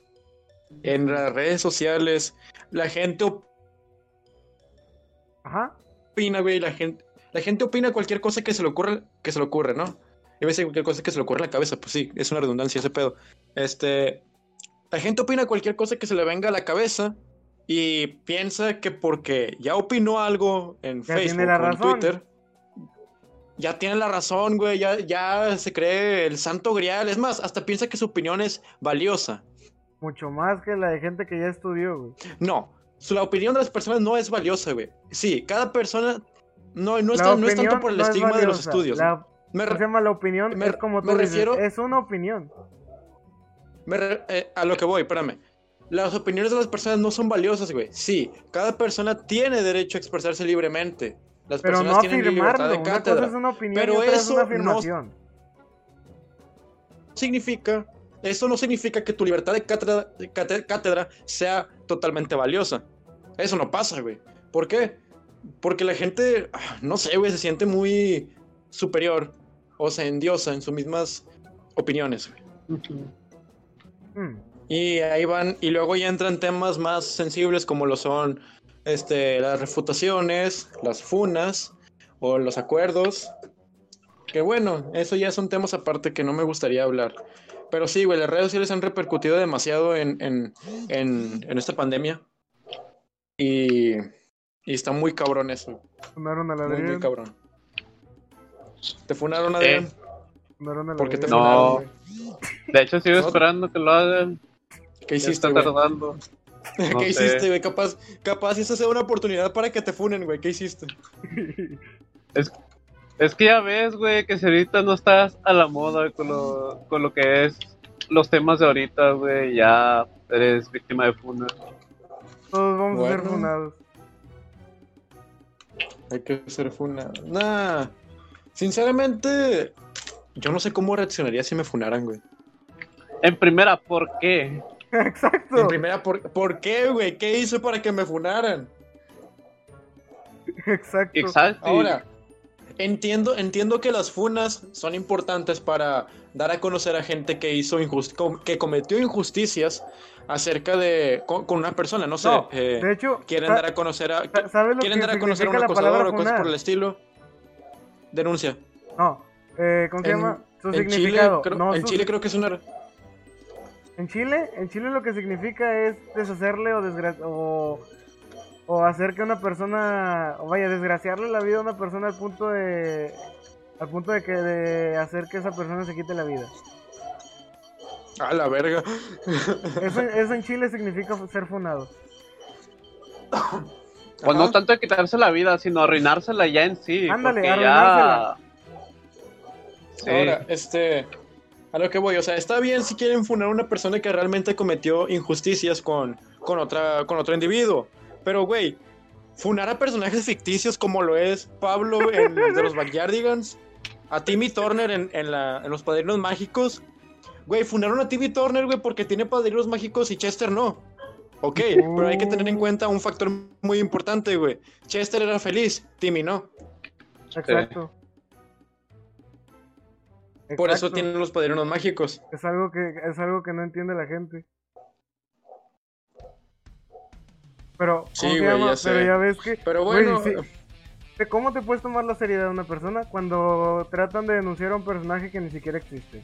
En las redes sociales, la gente Ajá. opina, güey, la gente, la gente opina cualquier cosa que se le ocurra, que se le ocurre, ¿no? Y a veces cualquier cosa que se le ocurre en la cabeza, pues sí, es una redundancia ese pedo. Este, la gente opina cualquier cosa que se le venga a la cabeza y piensa que porque ya opinó algo en Ya tiene Facebook la o en. Twitter, ya tiene la razón, güey, ya, ya se cree el santo grial. Es más, hasta piensa que su opinión es valiosa. Mucho más que la de gente que ya estudió, güey. No, su- la opinión de las personas no es valiosa, güey. Sí, cada persona no, no, es, La tan- no es tanto por el no es estigma de los estudios. La, Me ¿cómo re- se llama? La opinión me- es como tú me dices, refiero- es una opinión. Me re- eh, a lo que voy, espérame. Las opiniones de las personas no son valiosas, güey. Sí, cada persona tiene derecho a expresarse libremente. Las Pero personas no tienen libertad de Una cátedra. es una opinión Pero otra es eso una no- afirmación. Significa, eso no significa que tu libertad de cátedra, cátedra sea totalmente valiosa. Eso no pasa, güey. ¿Por qué? Porque la gente, no sé, güey, se siente muy superior o se endiosa en sus mismas opiniones, güey. Mm. Y ahí van, y luego ya entran temas más sensibles como lo son este, las refutaciones, las funas o los acuerdos. Que bueno, eso ya son temas aparte que no me gustaría hablar. Pero sí, güey, las redes sociales han repercutido demasiado en, en, en, en esta pandemia. Y, y está muy cabrón eso. Funaron a la Muy, muy cabrón. ¿Te funaron, Adrián? Funaron a la ¿Por qué te. No. güey. de hecho, sigo No. esperando que lo hagan. ¿Qué Ya hiciste, está güey? tardando. ¿Qué No sé. hiciste, güey? Capaz, capaz esa sea una oportunidad para que te funen, güey. ¿Qué hiciste? Es que ya ves, güey, que si ahorita no estás a la moda con lo, con lo que es los temas de ahorita, güey, ya eres víctima de funa. Todos vamos a ser funados. Hay que ser funado. Nah. Sinceramente, yo no sé cómo reaccionaría si me funaran, güey. En primera, ¿por qué? Exacto. En primera, ¿por, ¿por qué, güey? ¿Qué hice para que me funaran? Exacto. Exacto. Ahora, entiendo, entiendo que las funas son importantes para dar a conocer a gente que hizo que cometió injusticias acerca de con, con una persona, no sé. No, eh, de hecho, quieren dar a conocer a sa- ¿sabes lo quieren dar a conocer a un acosador o cosas por el estilo. Denuncia. No, eh, ¿cómo se En- llama? Su En Chile, significado. creo, no, en su- Chile creo que es una En Chile, en Chile lo que significa es deshacerle o o, o hacer que una persona, o vaya, desgraciarle la vida a una persona al punto de, Al punto de que de hacer que esa persona se quite la vida. A la verga. Eso, eso en Chile significa ser funado. Pues no tanto de quitarse la vida, sino arruinársela ya en sí. Ándale, arruinársela. ya... Sí. Ahora, este. A lo que voy, o sea, está bien si quieren funar a una persona que realmente cometió injusticias con, con, otra, con otro individuo. Pero, güey, funar a personajes ficticios como lo es Pablo en de los Backyardigans, a Timmy Turner en, en, la, en Los Padrinos Mágicos. Güey, funaron a Timmy Turner, güey, porque tiene padrinos mágicos y Chester no. Ok, pero hay que tener en cuenta un factor muy importante, güey. Chester era feliz, Timmy no. Exacto. Por eso tienen los padrinos mágicos. Es algo que es algo que no entiende la gente. Pero, Sí, ¿cómo se güey, ya sé. Pero ya ves que. Pero güey, bueno, sí, ¿de ¿Cómo te puedes tomar la seriedad de una persona cuando tratan de denunciar a un personaje que ni siquiera existe?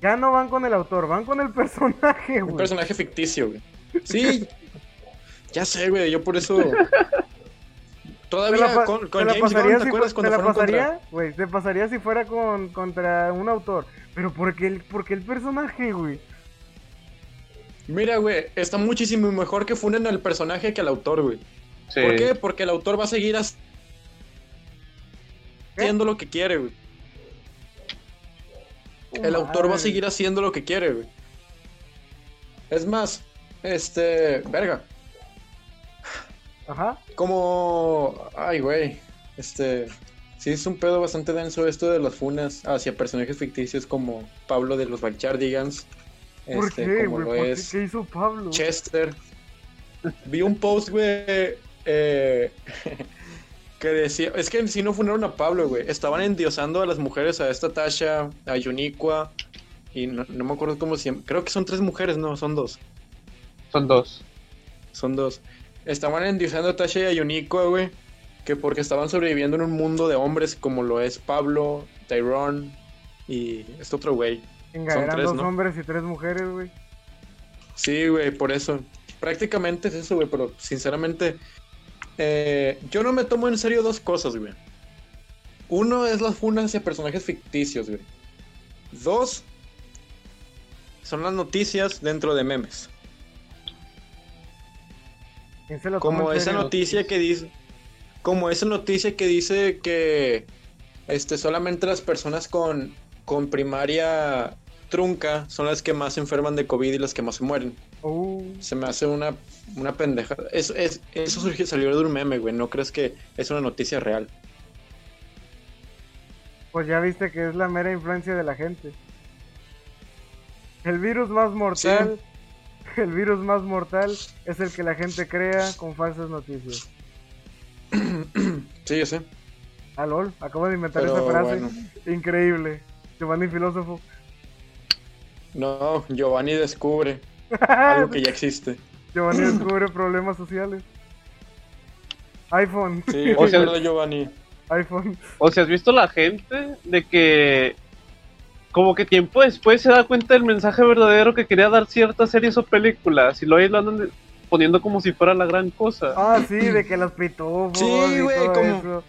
Ya no van con el autor, van con el personaje, Un güey. personaje ficticio, güey. Sí. ya sé, güey. Yo por eso. ¿Te Todavía con, con James Gunn, ¿te si acuerdas fu- cuando te la pasaría, güey, te pasaría si fuera con, contra un autor. Pero ¿por qué el, por qué el personaje, güey? Mira, güey, está muchísimo mejor que funen al personaje que al autor, güey. Sí. ¿Por qué? Porque el autor va a seguir hac- haciendo lo que quiere, güey. El autor va a seguir haciendo lo que quiere, güey. Es más, este. Verga. Ajá. Como. Ay, güey. Este. Sí, es un pedo bastante denso esto de las funas hacia personajes ficticios como Pablo de los Backyardigans. ¿Por Este, qué, como güey? lo ¿Por qué? es ¿Qué hizo Pablo? Chester. Vi un post, güey. eh, que decía. Es que si no funaron a Pablo, güey. Estaban endiosando a las mujeres, a esta Tasha, a Yuniqua. Y no, no me acuerdo cómo se llama. Creo que son tres mujeres, no, son dos. Son dos. Son dos. Estaban endiosando a Tasha y a Yuniqua, güey. Que porque estaban sobreviviendo en un mundo de hombres como lo es Pablo, Tyrone y este otro güey. Venga, eran tres, dos ¿no? hombres y tres mujeres, güey. Sí, güey, por eso. Prácticamente es eso, güey, pero sinceramente. eh, yo no me tomo en serio dos cosas, güey. Uno es las funas hacia personajes ficticios, güey. Dos son las noticias dentro de memes. ¿Quién se lo toma Como esa noticia que dice. Como esa noticia que dice que este, solamente las personas con, con primaria trunca son las que más se enferman de COVID y las que más se mueren. Uh, Se me hace una, una pendeja. Eso, es, eso surgió, salió de un meme, güey. No crees que es una noticia real. pues ya viste que es la mera influencia de la gente. El virus más mortal, el virus más mortal es el que la gente crea con falsas noticias. Sí, yo sé. Ah, lol, acabo de inventar Pero esa frase. bueno. Increíble. Giovanni filósofo. No, Giovanni descubre algo que ya existe. Giovanni descubre problemas sociales. iPhone, Sí, O sea- Giovanni. iPhone. O sea, ¿has visto la gente de que como que tiempo después se da cuenta del mensaje verdadero que quería dar ciertas series o películas y luego ahí lo andan poniendo como si fuera la gran cosa? Ah, sí, de que los pitufos Sí, güey, como- eso.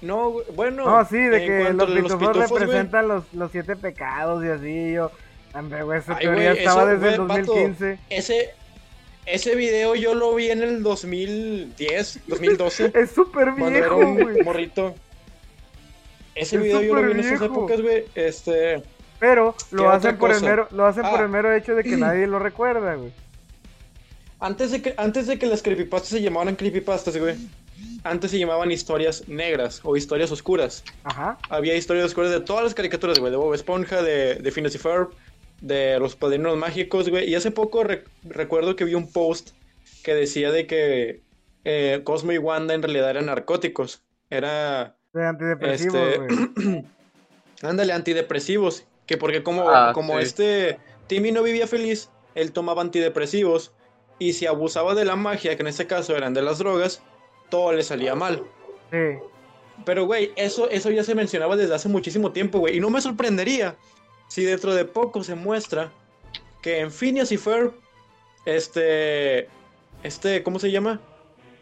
No, güey, bueno. No, sí, de que los pitufos pitufos, güey, representan los, los siete pecados y así. Yo, hombre, güey, esa Ay, teoría estaba eso, desde el güey, vato. 2015. Ese, ese video yo lo vi en el 2010, 2012. Es súper era viejo, un güey. morrito. Ese Es video yo lo vi en esas épocas, güey. Este. Pero lo ¿Qué hacen por el mero, lo hacen por Ah. el mero hecho de que nadie lo recuerda, güey. Antes de que, antes de que las creepypastas se llamaran creepypastas, güey. Antes se llamaban historias negras o historias oscuras. Ajá. Había historias oscuras de todas las caricaturas, güey. De Bob Esponja, de, de Phineas y Ferb, de los padrinos mágicos, güey. Y hace poco re- recuerdo que vi un post que decía de que eh, Cosmo y Wanda en realidad eran narcóticos. Era, De antidepresivos, Este- güey. ándale, antidepresivos. Que porque como, Ah, como sí. este Timmy no vivía feliz, él tomaba antidepresivos. Y si abusaba de la magia, que en este caso eran de las drogas, todo le salía mal. Sí. Pero, güey, eso, eso ya se mencionaba desde hace muchísimo tiempo, güey. Y no me sorprendería si dentro de poco se muestra que en Phineas y Ferb, este, este, ¿cómo se llama?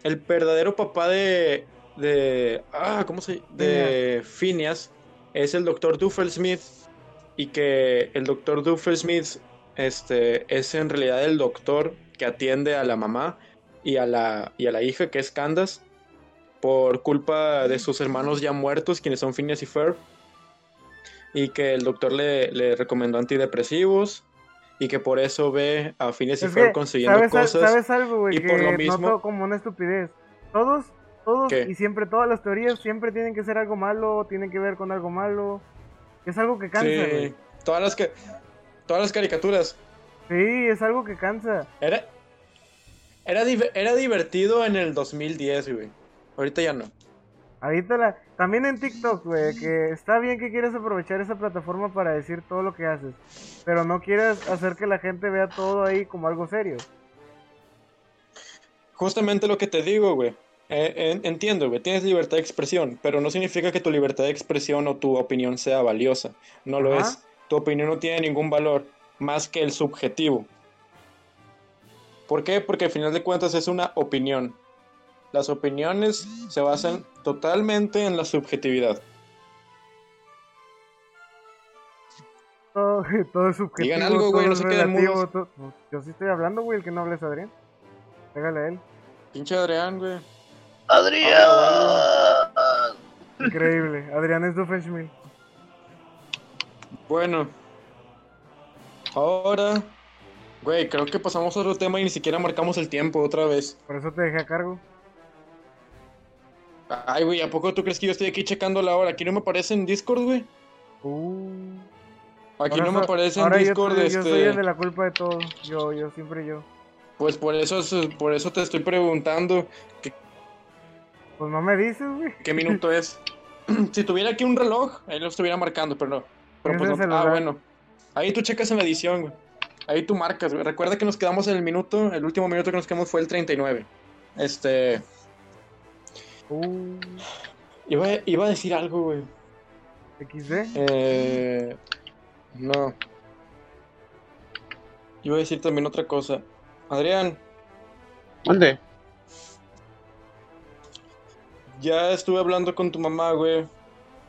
El verdadero papá de, de. Ah, ¿cómo se De Phineas es el doctor Smith y que el doctor Smith este, es en realidad el doctor que atiende a la mamá y a la, y a la hija, que es Candace, por culpa de sus hermanos ya muertos, quienes son Phineas y Ferb. Y que el doctor le, le recomendó antidepresivos y que por eso ve a Phineas y Ferb consiguiendo ¿sabes, cosas. ¿Sabes algo, güey? Y que por lo mismo- noto como una estupidez. Todos, todos ¿Qué? y siempre todas las teorías siempre tienen que ser algo malo, tienen que ver con algo malo. Es algo que cansa, Sí, todas las que todas las caricaturas. Sí, es algo que cansa. Era era, era divertido en el 2010, güey. Ahorita ya no. Ahorita la... También en TikTok, güey, que está bien que quieras aprovechar esa plataforma para decir todo lo que haces, pero no quieras hacer que la gente vea todo ahí como algo serio. Justamente lo que te digo, güey. Eh, en- entiendo, güey, tienes libertad de expresión, pero no significa que tu libertad de expresión o tu opinión sea valiosa. No lo Ajá. es. Tu opinión no tiene ningún valor más que el subjetivo. ¿Por qué? Porque al final de cuentas es una opinión. Las opiniones se basan totalmente en la subjetividad. Todo, todo es subjetivo. Digan algo, güey, no es se queden mudos. todo- Yo sí estoy hablando, güey, el que no hable es Adrián. Pégale a él. Pinche Adrián, güey. Increíble. Adrián es Doofenshmirtz. Bueno. Ahora. Güey, creo que pasamos a otro tema y ni siquiera marcamos el tiempo otra vez. Por eso te dejé a cargo. Ay, güey, ¿a poco tú crees que yo estoy aquí checando la hora? Aquí no me aparece en Discord, güey. Uh. Aquí no me aparece en ahora yo Discord, soy- este. Yo soy el de la culpa de todo. Yo, yo, siempre yo. Pues por eso, es- por eso te estoy preguntando Pues no me dices, güey. qué minuto es. si tuviera aquí un reloj, ahí lo estuviera marcando, pero no. Pero Es pues no. Ah, bueno. Ahí tú checas en la edición, güey. Ahí tú marcas, güey. Recuerda que nos quedamos en el minuto, el último minuto que nos quedamos fue el 39. Este. Uh. Iba, iba a decir algo, güey. XD. Eh, no. Iba a decir también otra cosa. Adrián, ¿Dónde? ya estuve hablando con tu mamá, güey.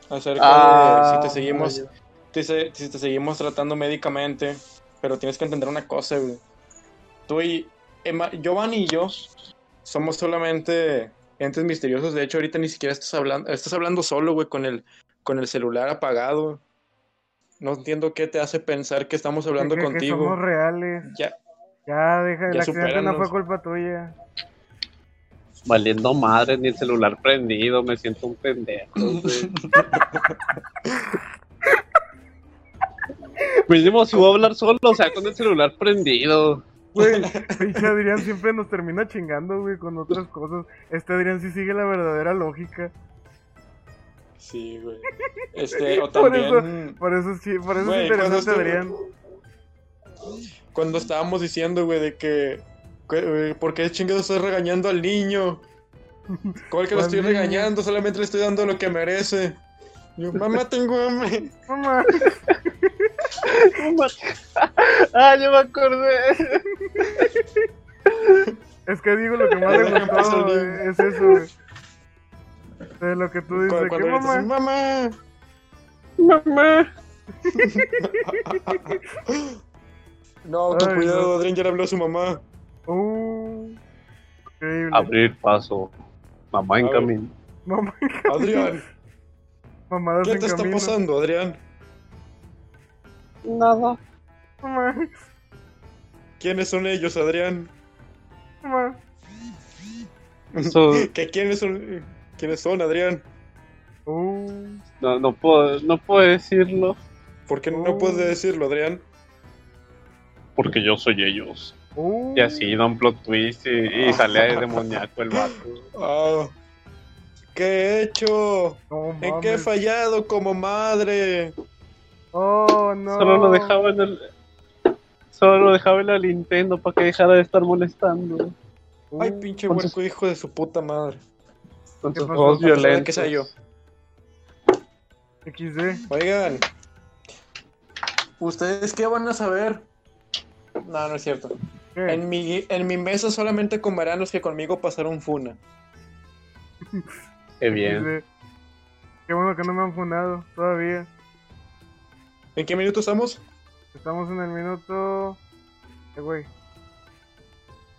Acerca Ah, de si te seguimos, te si te seguimos tratando médicamente. Pero tienes que entender una cosa, güey. Tú y Emma, Giovanni y yo somos solamente entes misteriosos. De hecho, ahorita ni siquiera estás hablando, estás hablando solo, güey, con el, con el celular apagado. No entiendo qué te hace pensar que estamos hablando que, que contigo. somos reales. Ya, Ya, deja, el accidente no fue culpa tuya. Valiendo madre, ni el celular prendido, me siento un pendejo. Mínimo si voy a hablar solo, o sea, con el celular prendido. Güey, pinche Adrián siempre nos termina chingando, güey, con otras cosas. Este Adrián sí sigue la verdadera lógica. Sí, güey. Este, o Por también Por eso sí, por eso es interesante, Adrián. cuando estábamos diciendo, güey, de que, que, güey, ¿por qué chingados estás regañando al niño? ¿Cuál que lo ¿Cuál estoy niño? regañando? Solamente le estoy dando lo que merece. Yo, mamá, tengo hambre. Mamá, ah, yo me acordé. es que digo lo que más le gustó, es eso, güey. De lo que tú dices, ¿qué mamá? mamá. Mamá. No, con Ay, cuidado, no. Adrián ya le habló a su mamá. Uh, increíble. Abrir paso. Mamá en camino. Mamá, Adrián, mamadas ¿qué en te está camino. pasando, Adrián? Nada. ¿Quiénes son ellos, Adrián? ¿Qué, quiénes, son, ¿Quiénes son, Adrián? Uh, no, no puedo, no puedo decirlo ¿Por qué no puedes decirlo, Adrián? porque yo soy ellos. uh. Y así da un plot twist y, y sale de demoníaco el vato. Ah, ¿Qué he hecho? No ¿En qué he fallado como madre? Oh, no. Solo lo dejaba en el. Solo lo dejaba en la Nintendo para que dejara de estar molestando. Ay, pinche sus- huerco hijo de su puta madre. Con ¿Qué sus juegos violentos. que sea yo. XD. Oigan, ¿ustedes qué van a saber? No, no es cierto. ¿Qué? En mi, en mi mesa solamente comerán los que conmigo pasaron funa. Qué bien. Qué bueno que no me han fundado todavía. ¿En qué minuto estamos? Estamos en el minuto. Eh, güey.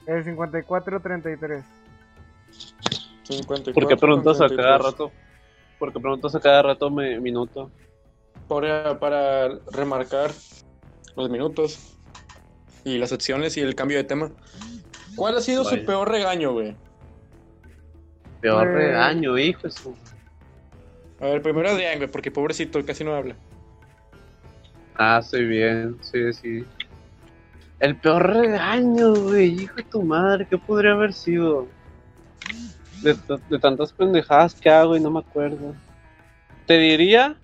El 54-33. 54, ¿Por qué preguntas a 33. cada rato? ¿Por qué preguntas a cada rato mi minuto? Para, para remarcar los minutos y las secciones y el cambio de tema. ¿Cuál ha sido su peor regaño, güey? Peor Pues- regaño, hijo de A ver, primero Adrián, güey, porque pobrecito, casi no habla. Ah, estoy bien, sí, sí. El peor regaño, güey, hijo de tu madre, ¿qué podría haber sido? De, de tantas pendejadas que hago y no me acuerdo. Te diría,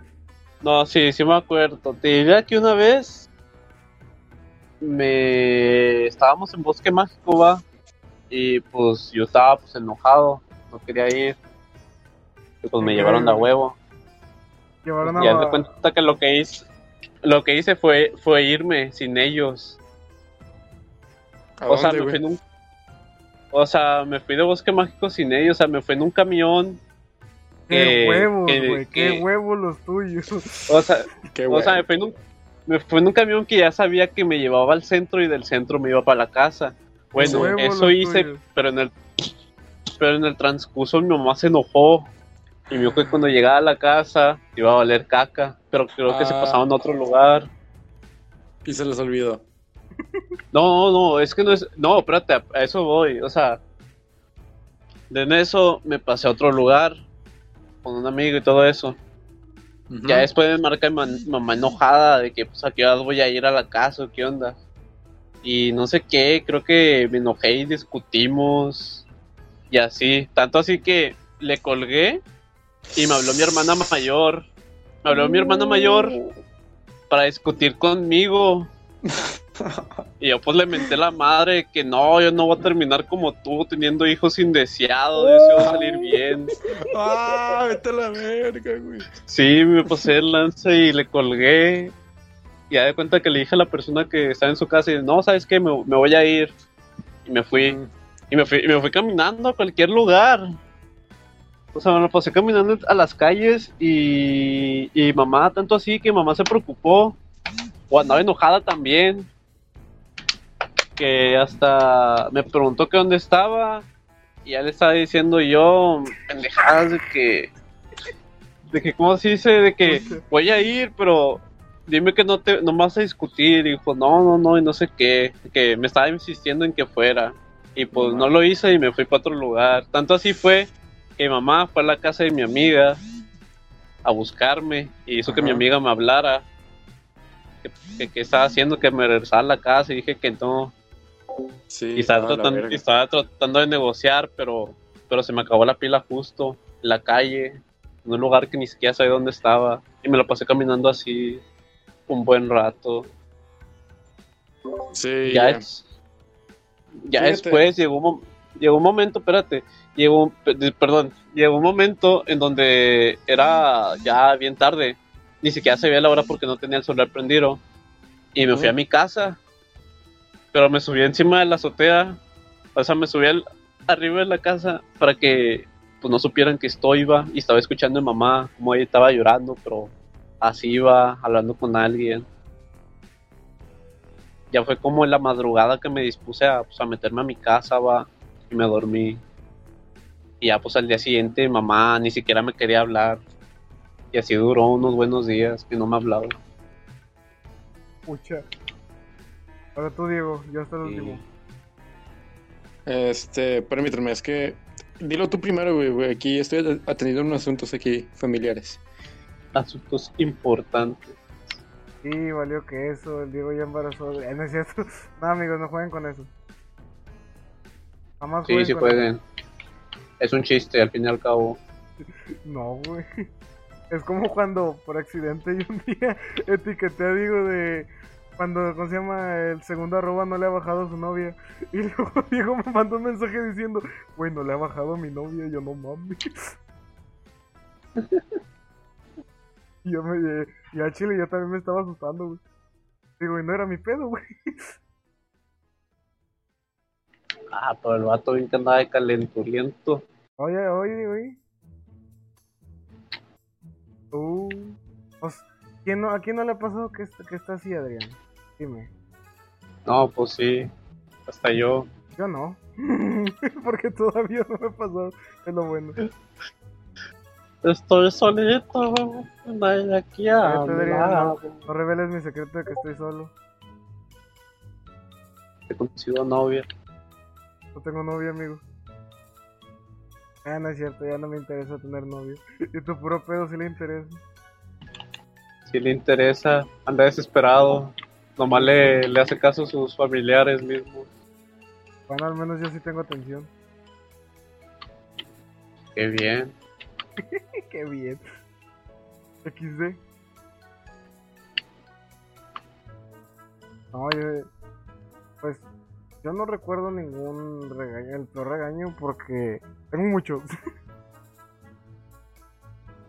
no, sí, sí me acuerdo. Te diría que una vez me estábamos en Bosque Mágico, va, y pues yo estaba pues enojado, no quería ir. Y pues me llevaron de a huevo. Llevaron Y haz de a. cuenta que lo que hice, lo que hice fue, fue irme sin ellos. ¿A O sea, me fui en un, o sea, me fui de bosque mágico sin ellos, o sea, me fui en un camión. Qué que- huevos, güey. Qué huevos los tuyos. O sea, Qué o sea, me fui en un, me fui en un camión que ya sabía que me llevaba al centro y del centro me iba para la casa. Bueno, eso hice, tuyos. pero en el pero en el transcurso mi mamá se enojó y me dijo que cuando llegaba a la casa iba a valer caca, pero creo que se Ah. pasaba en otro lugar. Y se les olvidó. No, no, es que no es. No, espérate, a eso voy. O sea, de en eso me pasé a otro lugar con un amigo y todo eso. Ya después me marca mi mamá enojada de que, pues, a qué horas voy a ir a la casa o qué onda. Y no sé qué, creo que me enojé y discutimos. Y así, tanto así que le colgué y me habló mi hermana mayor. Me habló mi hermana mayor para discutir conmigo. Y yo pues le menté la madre que no, yo no voy a terminar como tú teniendo hijos indeseados, eso va a salir bien. ¡Ah! Vete a la verga, güey. Sí, me pasé el lance y le colgué. Y ya de cuenta que le dije a la persona que estaba en su casa y no, ¿sabes qué? Me, me voy a ir. Y me fui. Y me fui, y me fui caminando a cualquier lugar. O sea, me lo pasé caminando a las calles y, y mamá, tanto así que mamá se preocupó. O andaba enojada también. Que hasta me preguntó que dónde estaba. Y ya le estaba diciendo yo pendejadas de que... De que, ¿cómo se dice? De que voy a ir, pero dime que no te no vas a discutir. Y dijo, no, no, no, y no sé qué. Que me estaba insistiendo en que fuera. Y pues no lo hice y me fui para otro lugar. Tanto así fue que mi mamá fue a la casa de mi amiga a buscarme y hizo que mi amiga me hablara. Que, que, que estaba haciendo que me regresara a la casa y dije que no. Sí, Y estaba, tratando, verga. y estaba tratando de negociar, pero, pero se me acabó la pila justo en la calle, en un lugar que ni siquiera sabía dónde estaba. Y me lo pasé caminando así un buen rato. Sí, ya, es- ya después llegó un, llegó un momento, espérate, llegó perdón, llegó un momento en donde era ya bien tarde, ni siquiera sabía la hora porque no tenía el celular prendido. Y me fui a mi casa, pero me subí encima de la azotea, o sea, me subí al- arriba de la casa para que pues no supieran que estoy iba. Y estaba escuchando a mi mamá como ella estaba llorando, pero así iba hablando con alguien. Ya fue como en la madrugada que me dispuse a, pues, a meterme a mi casa, va, y me dormí. Y ya pues al día siguiente mamá ni siquiera me quería hablar. Y así duró unos buenos días que no me hablaba. Pucha. Ahora tú, Diego, ya está el Y- último. Este, permíteme, es que. Dilo tú primero, güey, güey. Aquí estoy atendiendo unos asuntos aquí familiares. Asuntos importantes. Sí, valió que eso, el Diego ya embarazó. Eh, no es cierto. No, amigos, no jueguen con eso. Jamás Sí, jueguen sí con jueguen. Es un chiste, al fin y al cabo. No, güey. Es como cuando por accidente yo un día etiqueté a de cuando, ¿cómo se llama? El segundo arroba no le ha bajado a su novia. Y luego Diego me mandó un mensaje diciendo, güey, no le ha bajado a mi novia. Yo, no mames. y yo me, y a Chile yo también me estaba asustando, güey. Digo, y no era mi pedo, güey. Ah, pero el vato bien que andaba de calenturiento. Oye, oye, oye. Uh, pues, ¿quién no, ¿A quién no le ha pasado que, que está así, Adrián? Dime. No, pues sí. Hasta yo. Yo no. Porque todavía no me ha pasado. Es lo bueno. Estoy solito. Nadie aquí a Adrián, no, reveles mi secreto de que estoy solo. He conocido novia. No tengo novia, amigo. Ah, no es cierto, ya no me interesa tener novio. Y tu puro pedo sí le interesa. Si le interesa, anda desesperado. Nomás le, le hace caso a sus familiares mismos. Bueno, al menos yo sí tengo atención. Qué bien. Qué bien. XD. No, yo. Pues. Yo no recuerdo ningún regaño, el peor regaño, porque tengo muchos.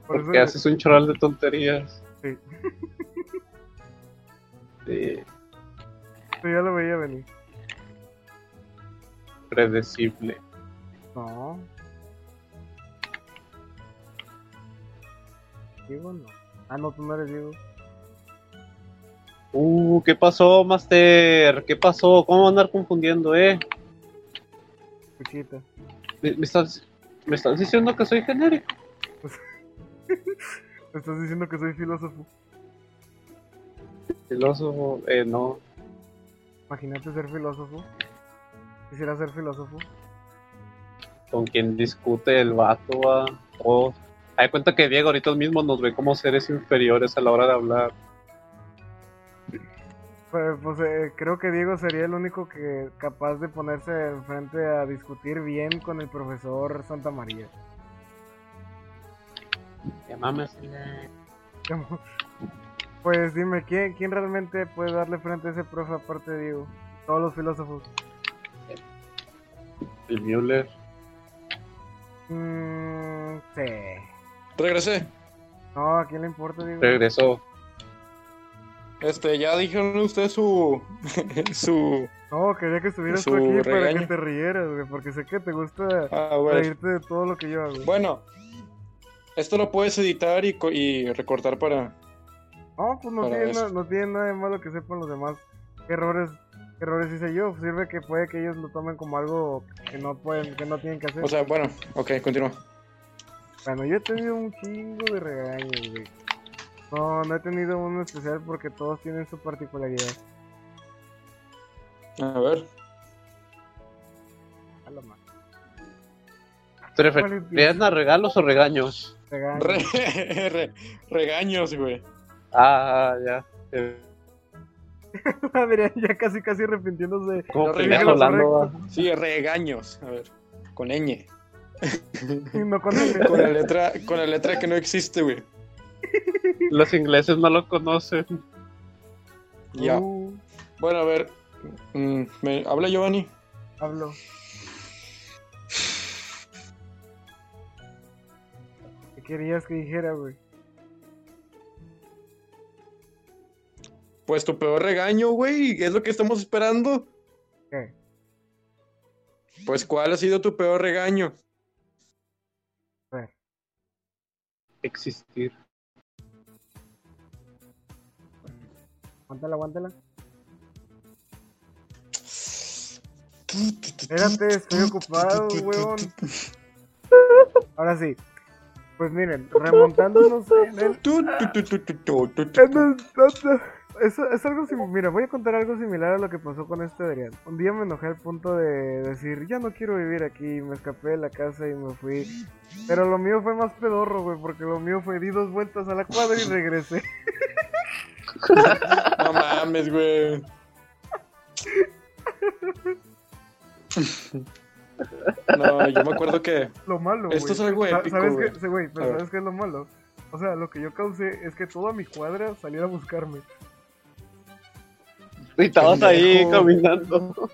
Por Porque haces un choral de tonterías. Sí. Sí, Yo ya lo veía venir. predecible. No. Diego no. Ah, no, tú no eres Diego. Uh, ¿qué pasó, Master? ¿Qué pasó? ¿Cómo andar confundiendo, eh? Cuchita. ¿Me, me estás, ¿Me estás diciendo que soy genérico? Me estás diciendo que soy filósofo. Filósofo, eh, no. Imagínate ser filósofo. Quisiera ser filósofo. Con quien discute el vato, va. Oh. Hay cuenta que Diego ahorita mismo nos ve como seres inferiores a la hora de hablar. Pues, pues, eh, creo que Diego sería el único que capaz de ponerse enfrente a discutir bien con el profesor Santa María. Ya mames. Pues dime, ¿quién, ¿quién realmente puede darle frente a ese profe aparte de Diego? Todos los filósofos. El Müller. Mm, sí. Regresé. No, ¿a quién le importa, Diego? Regresó. Este, ya dijeron ustedes su. su. No, quería que estuvieras tú aquí para que te rieras, güey, porque sé que te gusta Ah, bueno. reírte de todo lo que yo hago. Bueno, esto lo puedes editar y, y recortar para. No, pues no tiene, na- no tiene nada de malo que sepan los demás qué errores, qué errores hice yo. Sirve que puede que ellos lo tomen como algo que no pueden, que no tienen que hacer. O sea, bueno, ok, continúa. bueno, yo he tenido un chingo de regaños, güey. No, no he tenido uno especial porque todos tienen su particularidad. A ver. A la madre. ¿Te ¿Cuál referías a regalos o regaños? Regaños. Re- re- regaños, güey. Ah, ya. Eh, ya casi casi arrepintiéndose. ¿Cómo Lo que regalos, hablando? va? Sí, regaños. A ver. Con ñ. Y no con Con la letra, con la letra que no existe, güey. Los ingleses no lo conocen. Ya. Uh, Bueno, a ver. mm, ¿me habla Giovanni? hablo. ¿Qué querías que dijera, güey? Pues tu peor regaño, güey. Es lo que estamos esperando. ¿Qué? Pues, ¿cuál ha sido tu peor regaño? A ver. Existir. Aguántala, aguántala. Espérate, estoy ocupado, weón. Ahora sí. Pues miren, remontándonos en el... Es algo similar. Mira, voy a contar algo similar a lo que pasó con este Adrián. Un día me enojé al punto de decir, ya no quiero vivir aquí. Me escapé de la casa y me fui. Pero lo mío fue más pedorro, güey, porque lo mío fue di dos vueltas a la cuadra y regresé. No mames, güey. No, yo me acuerdo que. Lo malo. Esto es algo épico, ¿Sabes güey. qué? Pero. ¿sabes qué es lo malo? O sea, lo que yo causé es que toda mi cuadra saliera a buscarme. Y estabas ahí caminando.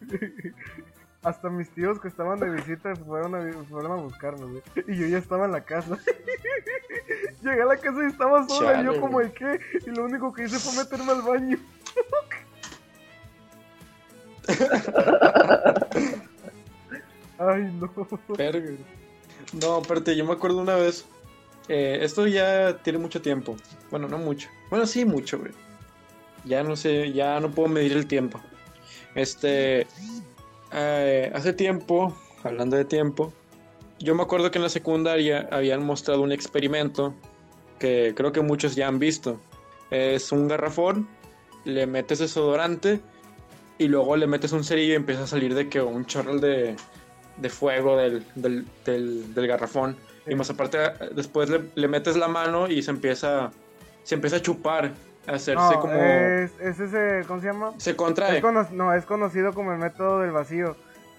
Hasta mis tíos que estaban de visita fueron a, fueron a buscarme, güey. Y yo ya estaba en la casa. Llegué a la casa y estaba sola. y yo como de qué. Y lo único que hice fue meterme al baño. Ay, no. Verga. No, espérate, yo me acuerdo una vez Eh, esto ya tiene mucho tiempo. Bueno, no mucho. Bueno, sí, mucho, güey. Ya no sé, ya no puedo medir el tiempo. Este. Eh, hace tiempo, hablando de tiempo, yo me acuerdo que en la secundaria habían mostrado un experimento que creo que muchos ya han visto. Es un garrafón, le metes desodorante y luego le metes un cerillo y empieza a salir de que un chorro de, de fuego del, del, del- del garrafón. Y más aparte, después le, le metes la mano y se empieza, se empieza a chupar, hacerse No, como... es, es ese, ¿cómo se llama? Se contrae. Es cono- no, es conocido como el método del vacío.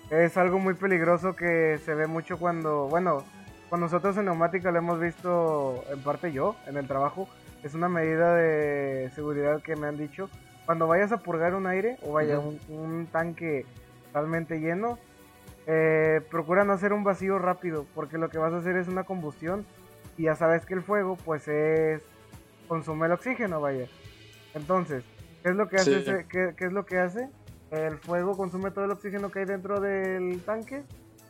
Es algo muy peligroso que se ve mucho cuando, bueno, con nosotros en neumática lo hemos visto, en parte yo, en el trabajo. Es una medida de seguridad que me han dicho. Cuando vayas a purgar un aire o vaya Ujú. un, un tanque totalmente lleno, eh, procura no hacer un vacío rápido, porque lo que vas a hacer es una combustión y ya sabes que el fuego, pues es consume el oxígeno, vaya. Entonces, ¿qué es lo que hace? Sí. ese- qué, qué es lo que hace? El fuego consume todo el oxígeno que hay dentro del tanque,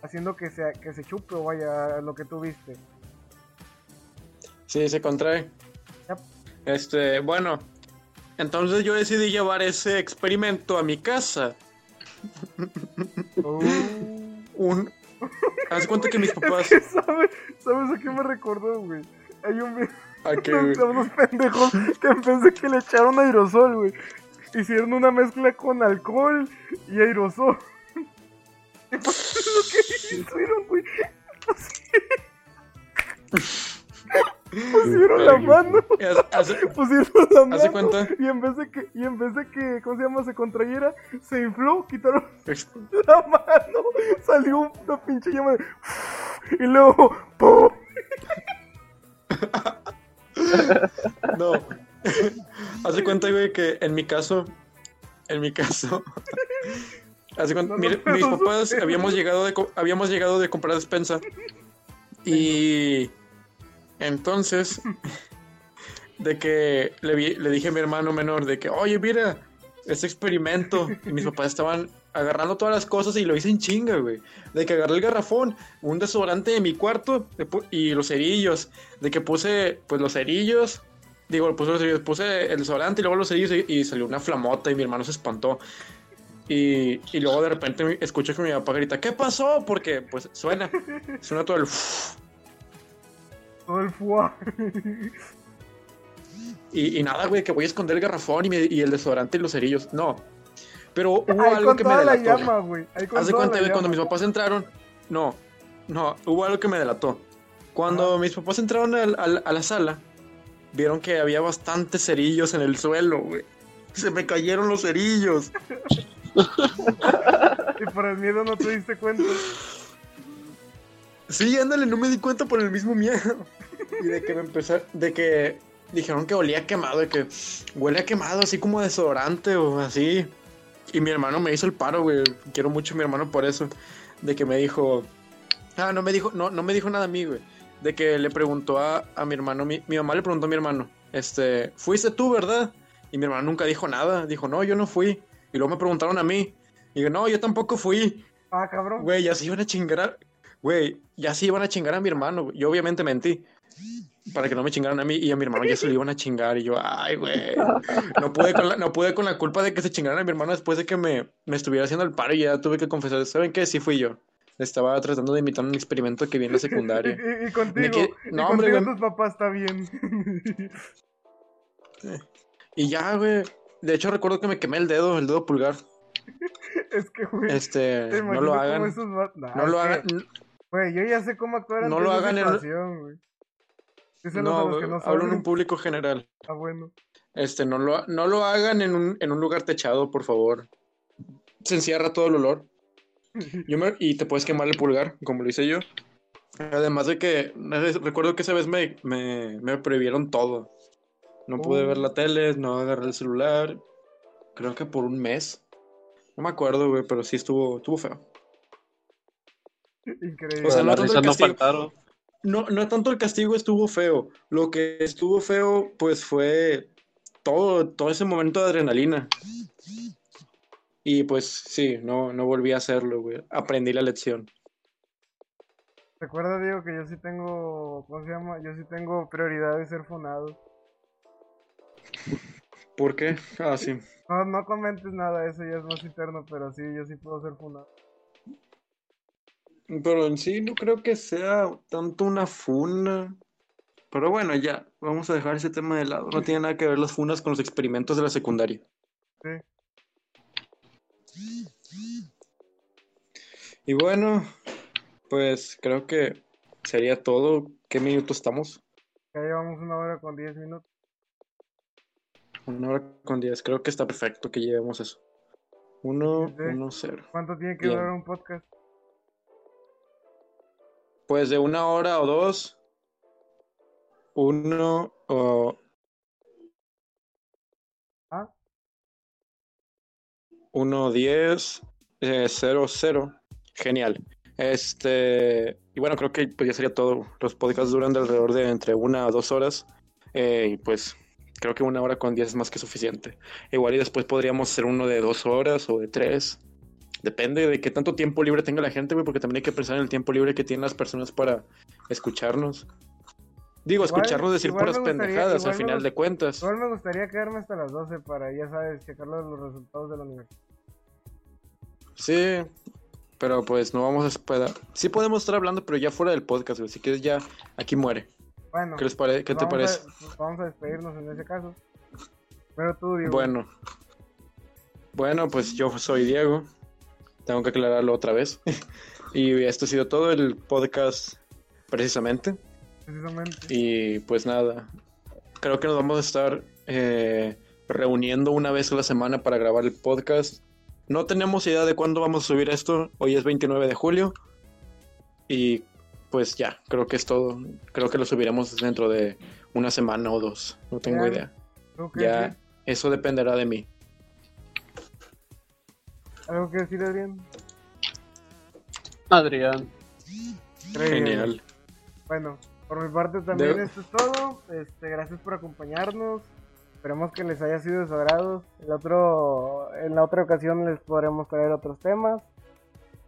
haciendo que se, que se chupe o vaya lo que tú viste. Sí, se contrae. Yep. Este, bueno, entonces yo decidí llevar ese experimento a mi casa. Uh. Un... Haz cuenta que mis papás... ¿sabes? ¿Sabes a qué me recordó, güey? Hay un video ¿A qué, unos pendejos que en vez de que le echaron aerosol, güey, hicieron una mezcla con alcohol y aerosol. Y pues es lo que hicieron, güey. Pusieron la mano, pusieron la mano. ¿Hace cuenta? Y en vez de que, y en vez de que, ¿cómo se llama? Se contrayera, se infló, quitaron la mano, salió una pinche llama de... Y luego, ¡pum! No. Hace cuenta, güey, que en mi caso, en mi caso, hace cuenta, No, no, mis papás habíamos llegado de habíamos llegado de comprar despensa. Y entonces de que le, vi- le dije a mi hermano menor de que, oye, mira, este experimento y mis papás estaban agarrando todas las cosas y lo hice en chinga, güey. De que agarré el garrafón, un desodorante de mi cuarto y los cerillos. De que puse, pues, los cerillos. Digo, puse los cerillos, puse el desodorante y luego los cerillos y, y salió una flamota y mi hermano se espantó. Y, y luego de repente escucho que mi papá grita, ¿qué pasó? Porque, pues, suena. Suena todo el... Todo el fuá. Y, y nada, güey, que voy a esconder el garrafón y, me- y el desodorante y los cerillos. No. Pero hubo Ahí algo con que me la delató. llama, güey. Ahí con Haz de toda cuenta, la cuando mis papás entraron. No, no, hubo algo que me delató. Cuando mis papás entraron al- al- a la sala, vieron que había bastantes cerillos en el suelo, güey. Se me cayeron los cerillos. Y por el miedo no te diste cuenta. Sí, ándale, no me di cuenta por el mismo miedo. Y de que me empezó, de que dijeron que olía quemado, de que huele a quemado, así como desodorante o así. Y mi hermano me hizo el paro, güey. Quiero mucho a mi hermano por eso. De que me dijo, ah, no me dijo, no, no me dijo nada a mí, güey. De que le preguntó a, a mi hermano, mi, mi mamá le preguntó a mi hermano, este, fuiste tú, ¿verdad? Y mi hermano nunca dijo nada. Dijo, no, yo no fui. Y luego me preguntaron a mí. Y yo, no, yo tampoco fui. Ah, cabrón. Güey, ya se iban a chingar. Güey, ya se iban a chingar a mi hermano. Yo obviamente mentí. Para que no me chingaran a mí y a mi hermano ya se lo iban a chingar. Y yo, ay, güey. No pude con la, no pude con la culpa de que se chingaran a mi hermano después de que me, me estuviera haciendo el paro y ya tuve que confesar. ¿Saben qué? Sí fui yo. Estaba tratando de imitar un experimento que vi en la secundaria. Y, y contigo, que- y no, hombre, contigo tus papás está bien. Y ya, güey. De hecho, recuerdo que me quemé el dedo, el dedo pulgar. es que, güey, Este, te no lo hagan. esos va- Nah, No lo que, hagan. Güey, yo ya sé cómo actuar ante No lo hagan en- No, los que no hablo en un público general. Ah, bueno. Este, no lo, no lo hagan en un, en un lugar techado, por favor. Se encierra todo el olor. Yo me- y te puedes quemar el pulgar, como lo hice yo. Además de que re- recuerdo que esa vez me, me, me prohibieron todo. No pude Oh. ver la tele, no agarré el celular. Creo que por un mes. No me acuerdo, güey, pero sí estuvo, estuvo feo. Increíble. O sea, no tanto el castigo. No, no tanto el castigo estuvo feo. Lo que estuvo feo, pues fue todo, todo ese momento de adrenalina. Y pues sí, no, no volví a hacerlo, güey. Aprendí la lección. Recuerda, Diego, que yo sí tengo, ¿cómo se llama? Yo sí tengo prioridad de ser funado. ¿Por qué? Ah, sí. No, no comentes nada, eso ya es más interno, pero sí, yo sí puedo ser funado. Pero en sí no creo que sea tanto una funa. Pero bueno, ya, vamos a dejar ese tema de lado. No tiene nada que ver las funas con los experimentos de la secundaria. Sí. Y bueno, pues creo que sería todo. ¿Qué minuto estamos? Ya llevamos una hora con 10 minutos. Una hora con diez. Creo que está perfecto que llevemos eso. Uno, Sí. uno, cero. ¿Cuánto tiene que Bien. durar un podcast? Pues de una hora o dos. Uno o ¿Ah? uno diez. eh, cero, cero. Genial. Este. Y bueno, creo que pues ya sería todo. Los podcasts duran de alrededor de entre una a dos horas. eh, y pues creo que una hora con diez es más que suficiente. Igual y después podríamos hacer uno de dos horas o de tres. Depende de qué tanto tiempo libre tenga la gente, güey, porque también hay que pensar en el tiempo libre que tienen las personas para escucharnos. Digo, Igual- escucharnos decir puras gustaría- pendejadas al final de cuentas. Igual me gustaría quedarme hasta las 12 para, ya sabes, checar los, resultados de la universidad. Sí, pero pues no vamos a esperar. Sí podemos estar hablando, pero ya fuera del podcast, güey. Si quieres ya, aquí muere. Bueno, ¿Qué, les pare- qué te parece? A, pues vamos a despedirnos en ese caso. Pero tú, Diego. Bueno. Bueno, pues yo soy Diego. Tengo que aclararlo otra vez. y esto ha sido todo el podcast precisamente. Precisamente. Y pues nada, creo que nos vamos a estar eh, reuniendo una vez a la semana para grabar el podcast. No tenemos idea de cuándo vamos a subir esto. Hoy es 29 de julio. Y pues ya, creo que es todo. Creo que lo subiremos dentro de una semana o dos. No tengo Bien. idea. ¿Algo que, Ya, eso dependerá de mí. ¿Algo que decir, Adrián? Adrián. Genial. Bueno, por mi parte también De- esto es todo. Este, gracias por acompañarnos. Esperemos que les haya sido de su agrado. El otro, en la otra ocasión les podremos traer otros temas.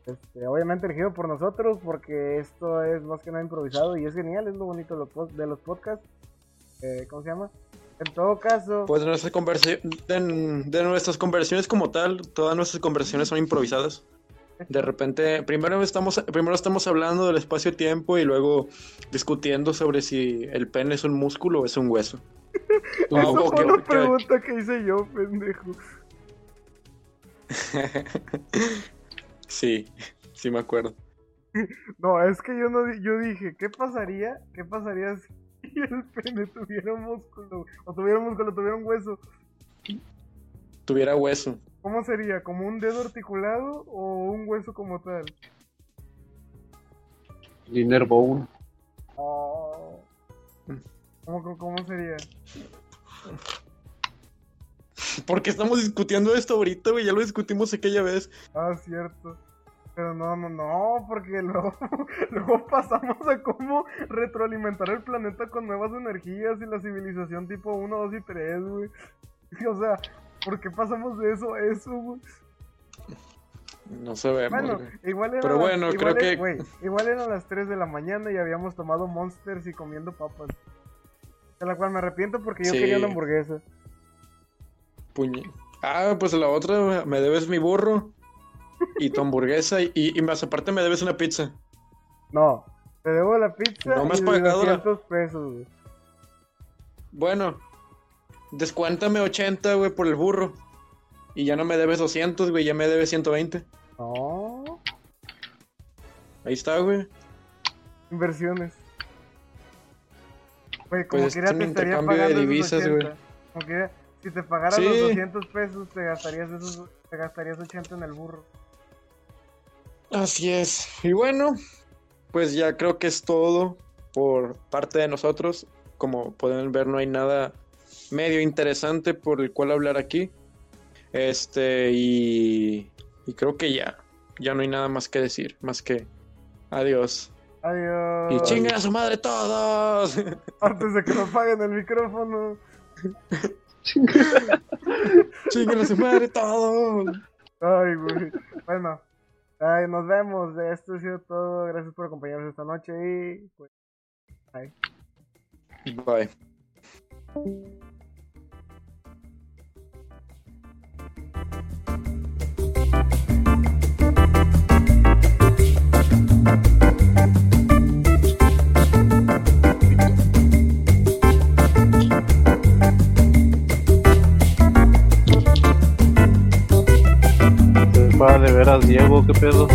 Este, obviamente elegido por nosotros porque esto es más que nada improvisado y es genial, es lo bonito de los, pod- de los podcasts. Eh, ¿Cómo se llama? En todo caso, Pues de, nuestra conversa- de, nuestras conversaciones como tal, todas nuestras conversaciones son improvisadas. De repente, primero estamos, primero estamos hablando del espacio-tiempo y luego discutiendo sobre si el pene es un músculo o es un hueso. Esa fue una ok. pregunta que hice yo, pendejo. Sí, sí me acuerdo. No, es que yo no yo dije, ¿qué pasaría? ¿Qué pasaría si el pene tuviera un músculo? O tuviera un músculo, tuviera un hueso. Tuviera hueso. ¿Cómo sería? ¿Como un dedo articulado o un hueso como tal? Liner Bone. Oh. ¿Cómo, cómo- cómo sería? ¿Por qué estamos discutiendo esto ahorita, güey? Ya lo discutimos aquella vez. Ah, cierto. Pero no, no, no, porque luego, luego pasamos a cómo retroalimentar el planeta con nuevas energías y la civilización tipo 1, 2 y 3, güey. O sea, ¿por qué pasamos de eso a eso, güey? No sabemos. Bueno, igual era Pero bueno, creo que- güey, igual eran las 3 de la mañana y habíamos tomado monsters y comiendo papas. De la cual me arrepiento porque yo Sí. quería una hamburguesa. Puñe- Ah, pues la otra, me debes mi burro y tu hamburguesa y, y más aparte me debes una pizza. No, te debo la pizza No me has y pagado la- 200 pesos, güey. Bueno, descuéntame 80, güey, por el burro. Y ya no me debes 200, güey, ya me debes 120. No, Ahí está, güey. inversiones. Güey, como Pues quiera es un te estaría de pagando esos divisas, 80. güey. Como quiera, si te pagara Sí. los 200 pesos, te gastarías esos, te gastarías 80 en el burro. Así es. Y bueno, pues ya creo que es todo por parte de nosotros. Como pueden ver, no hay nada medio interesante por el cual hablar aquí. Este, y, y creo que ya, ya no hay nada más que decir, más que adiós. Adiós. Y chinguen a su madre todos. Antes de que nos paguen el micrófono. chinguen a su madre todos. Ay, güey. Bueno, Nos vemos. Esto ha sido todo. Gracias por acompañarnos esta noche y pues, bye. Bye. Va de veras, Diego, qué pedo.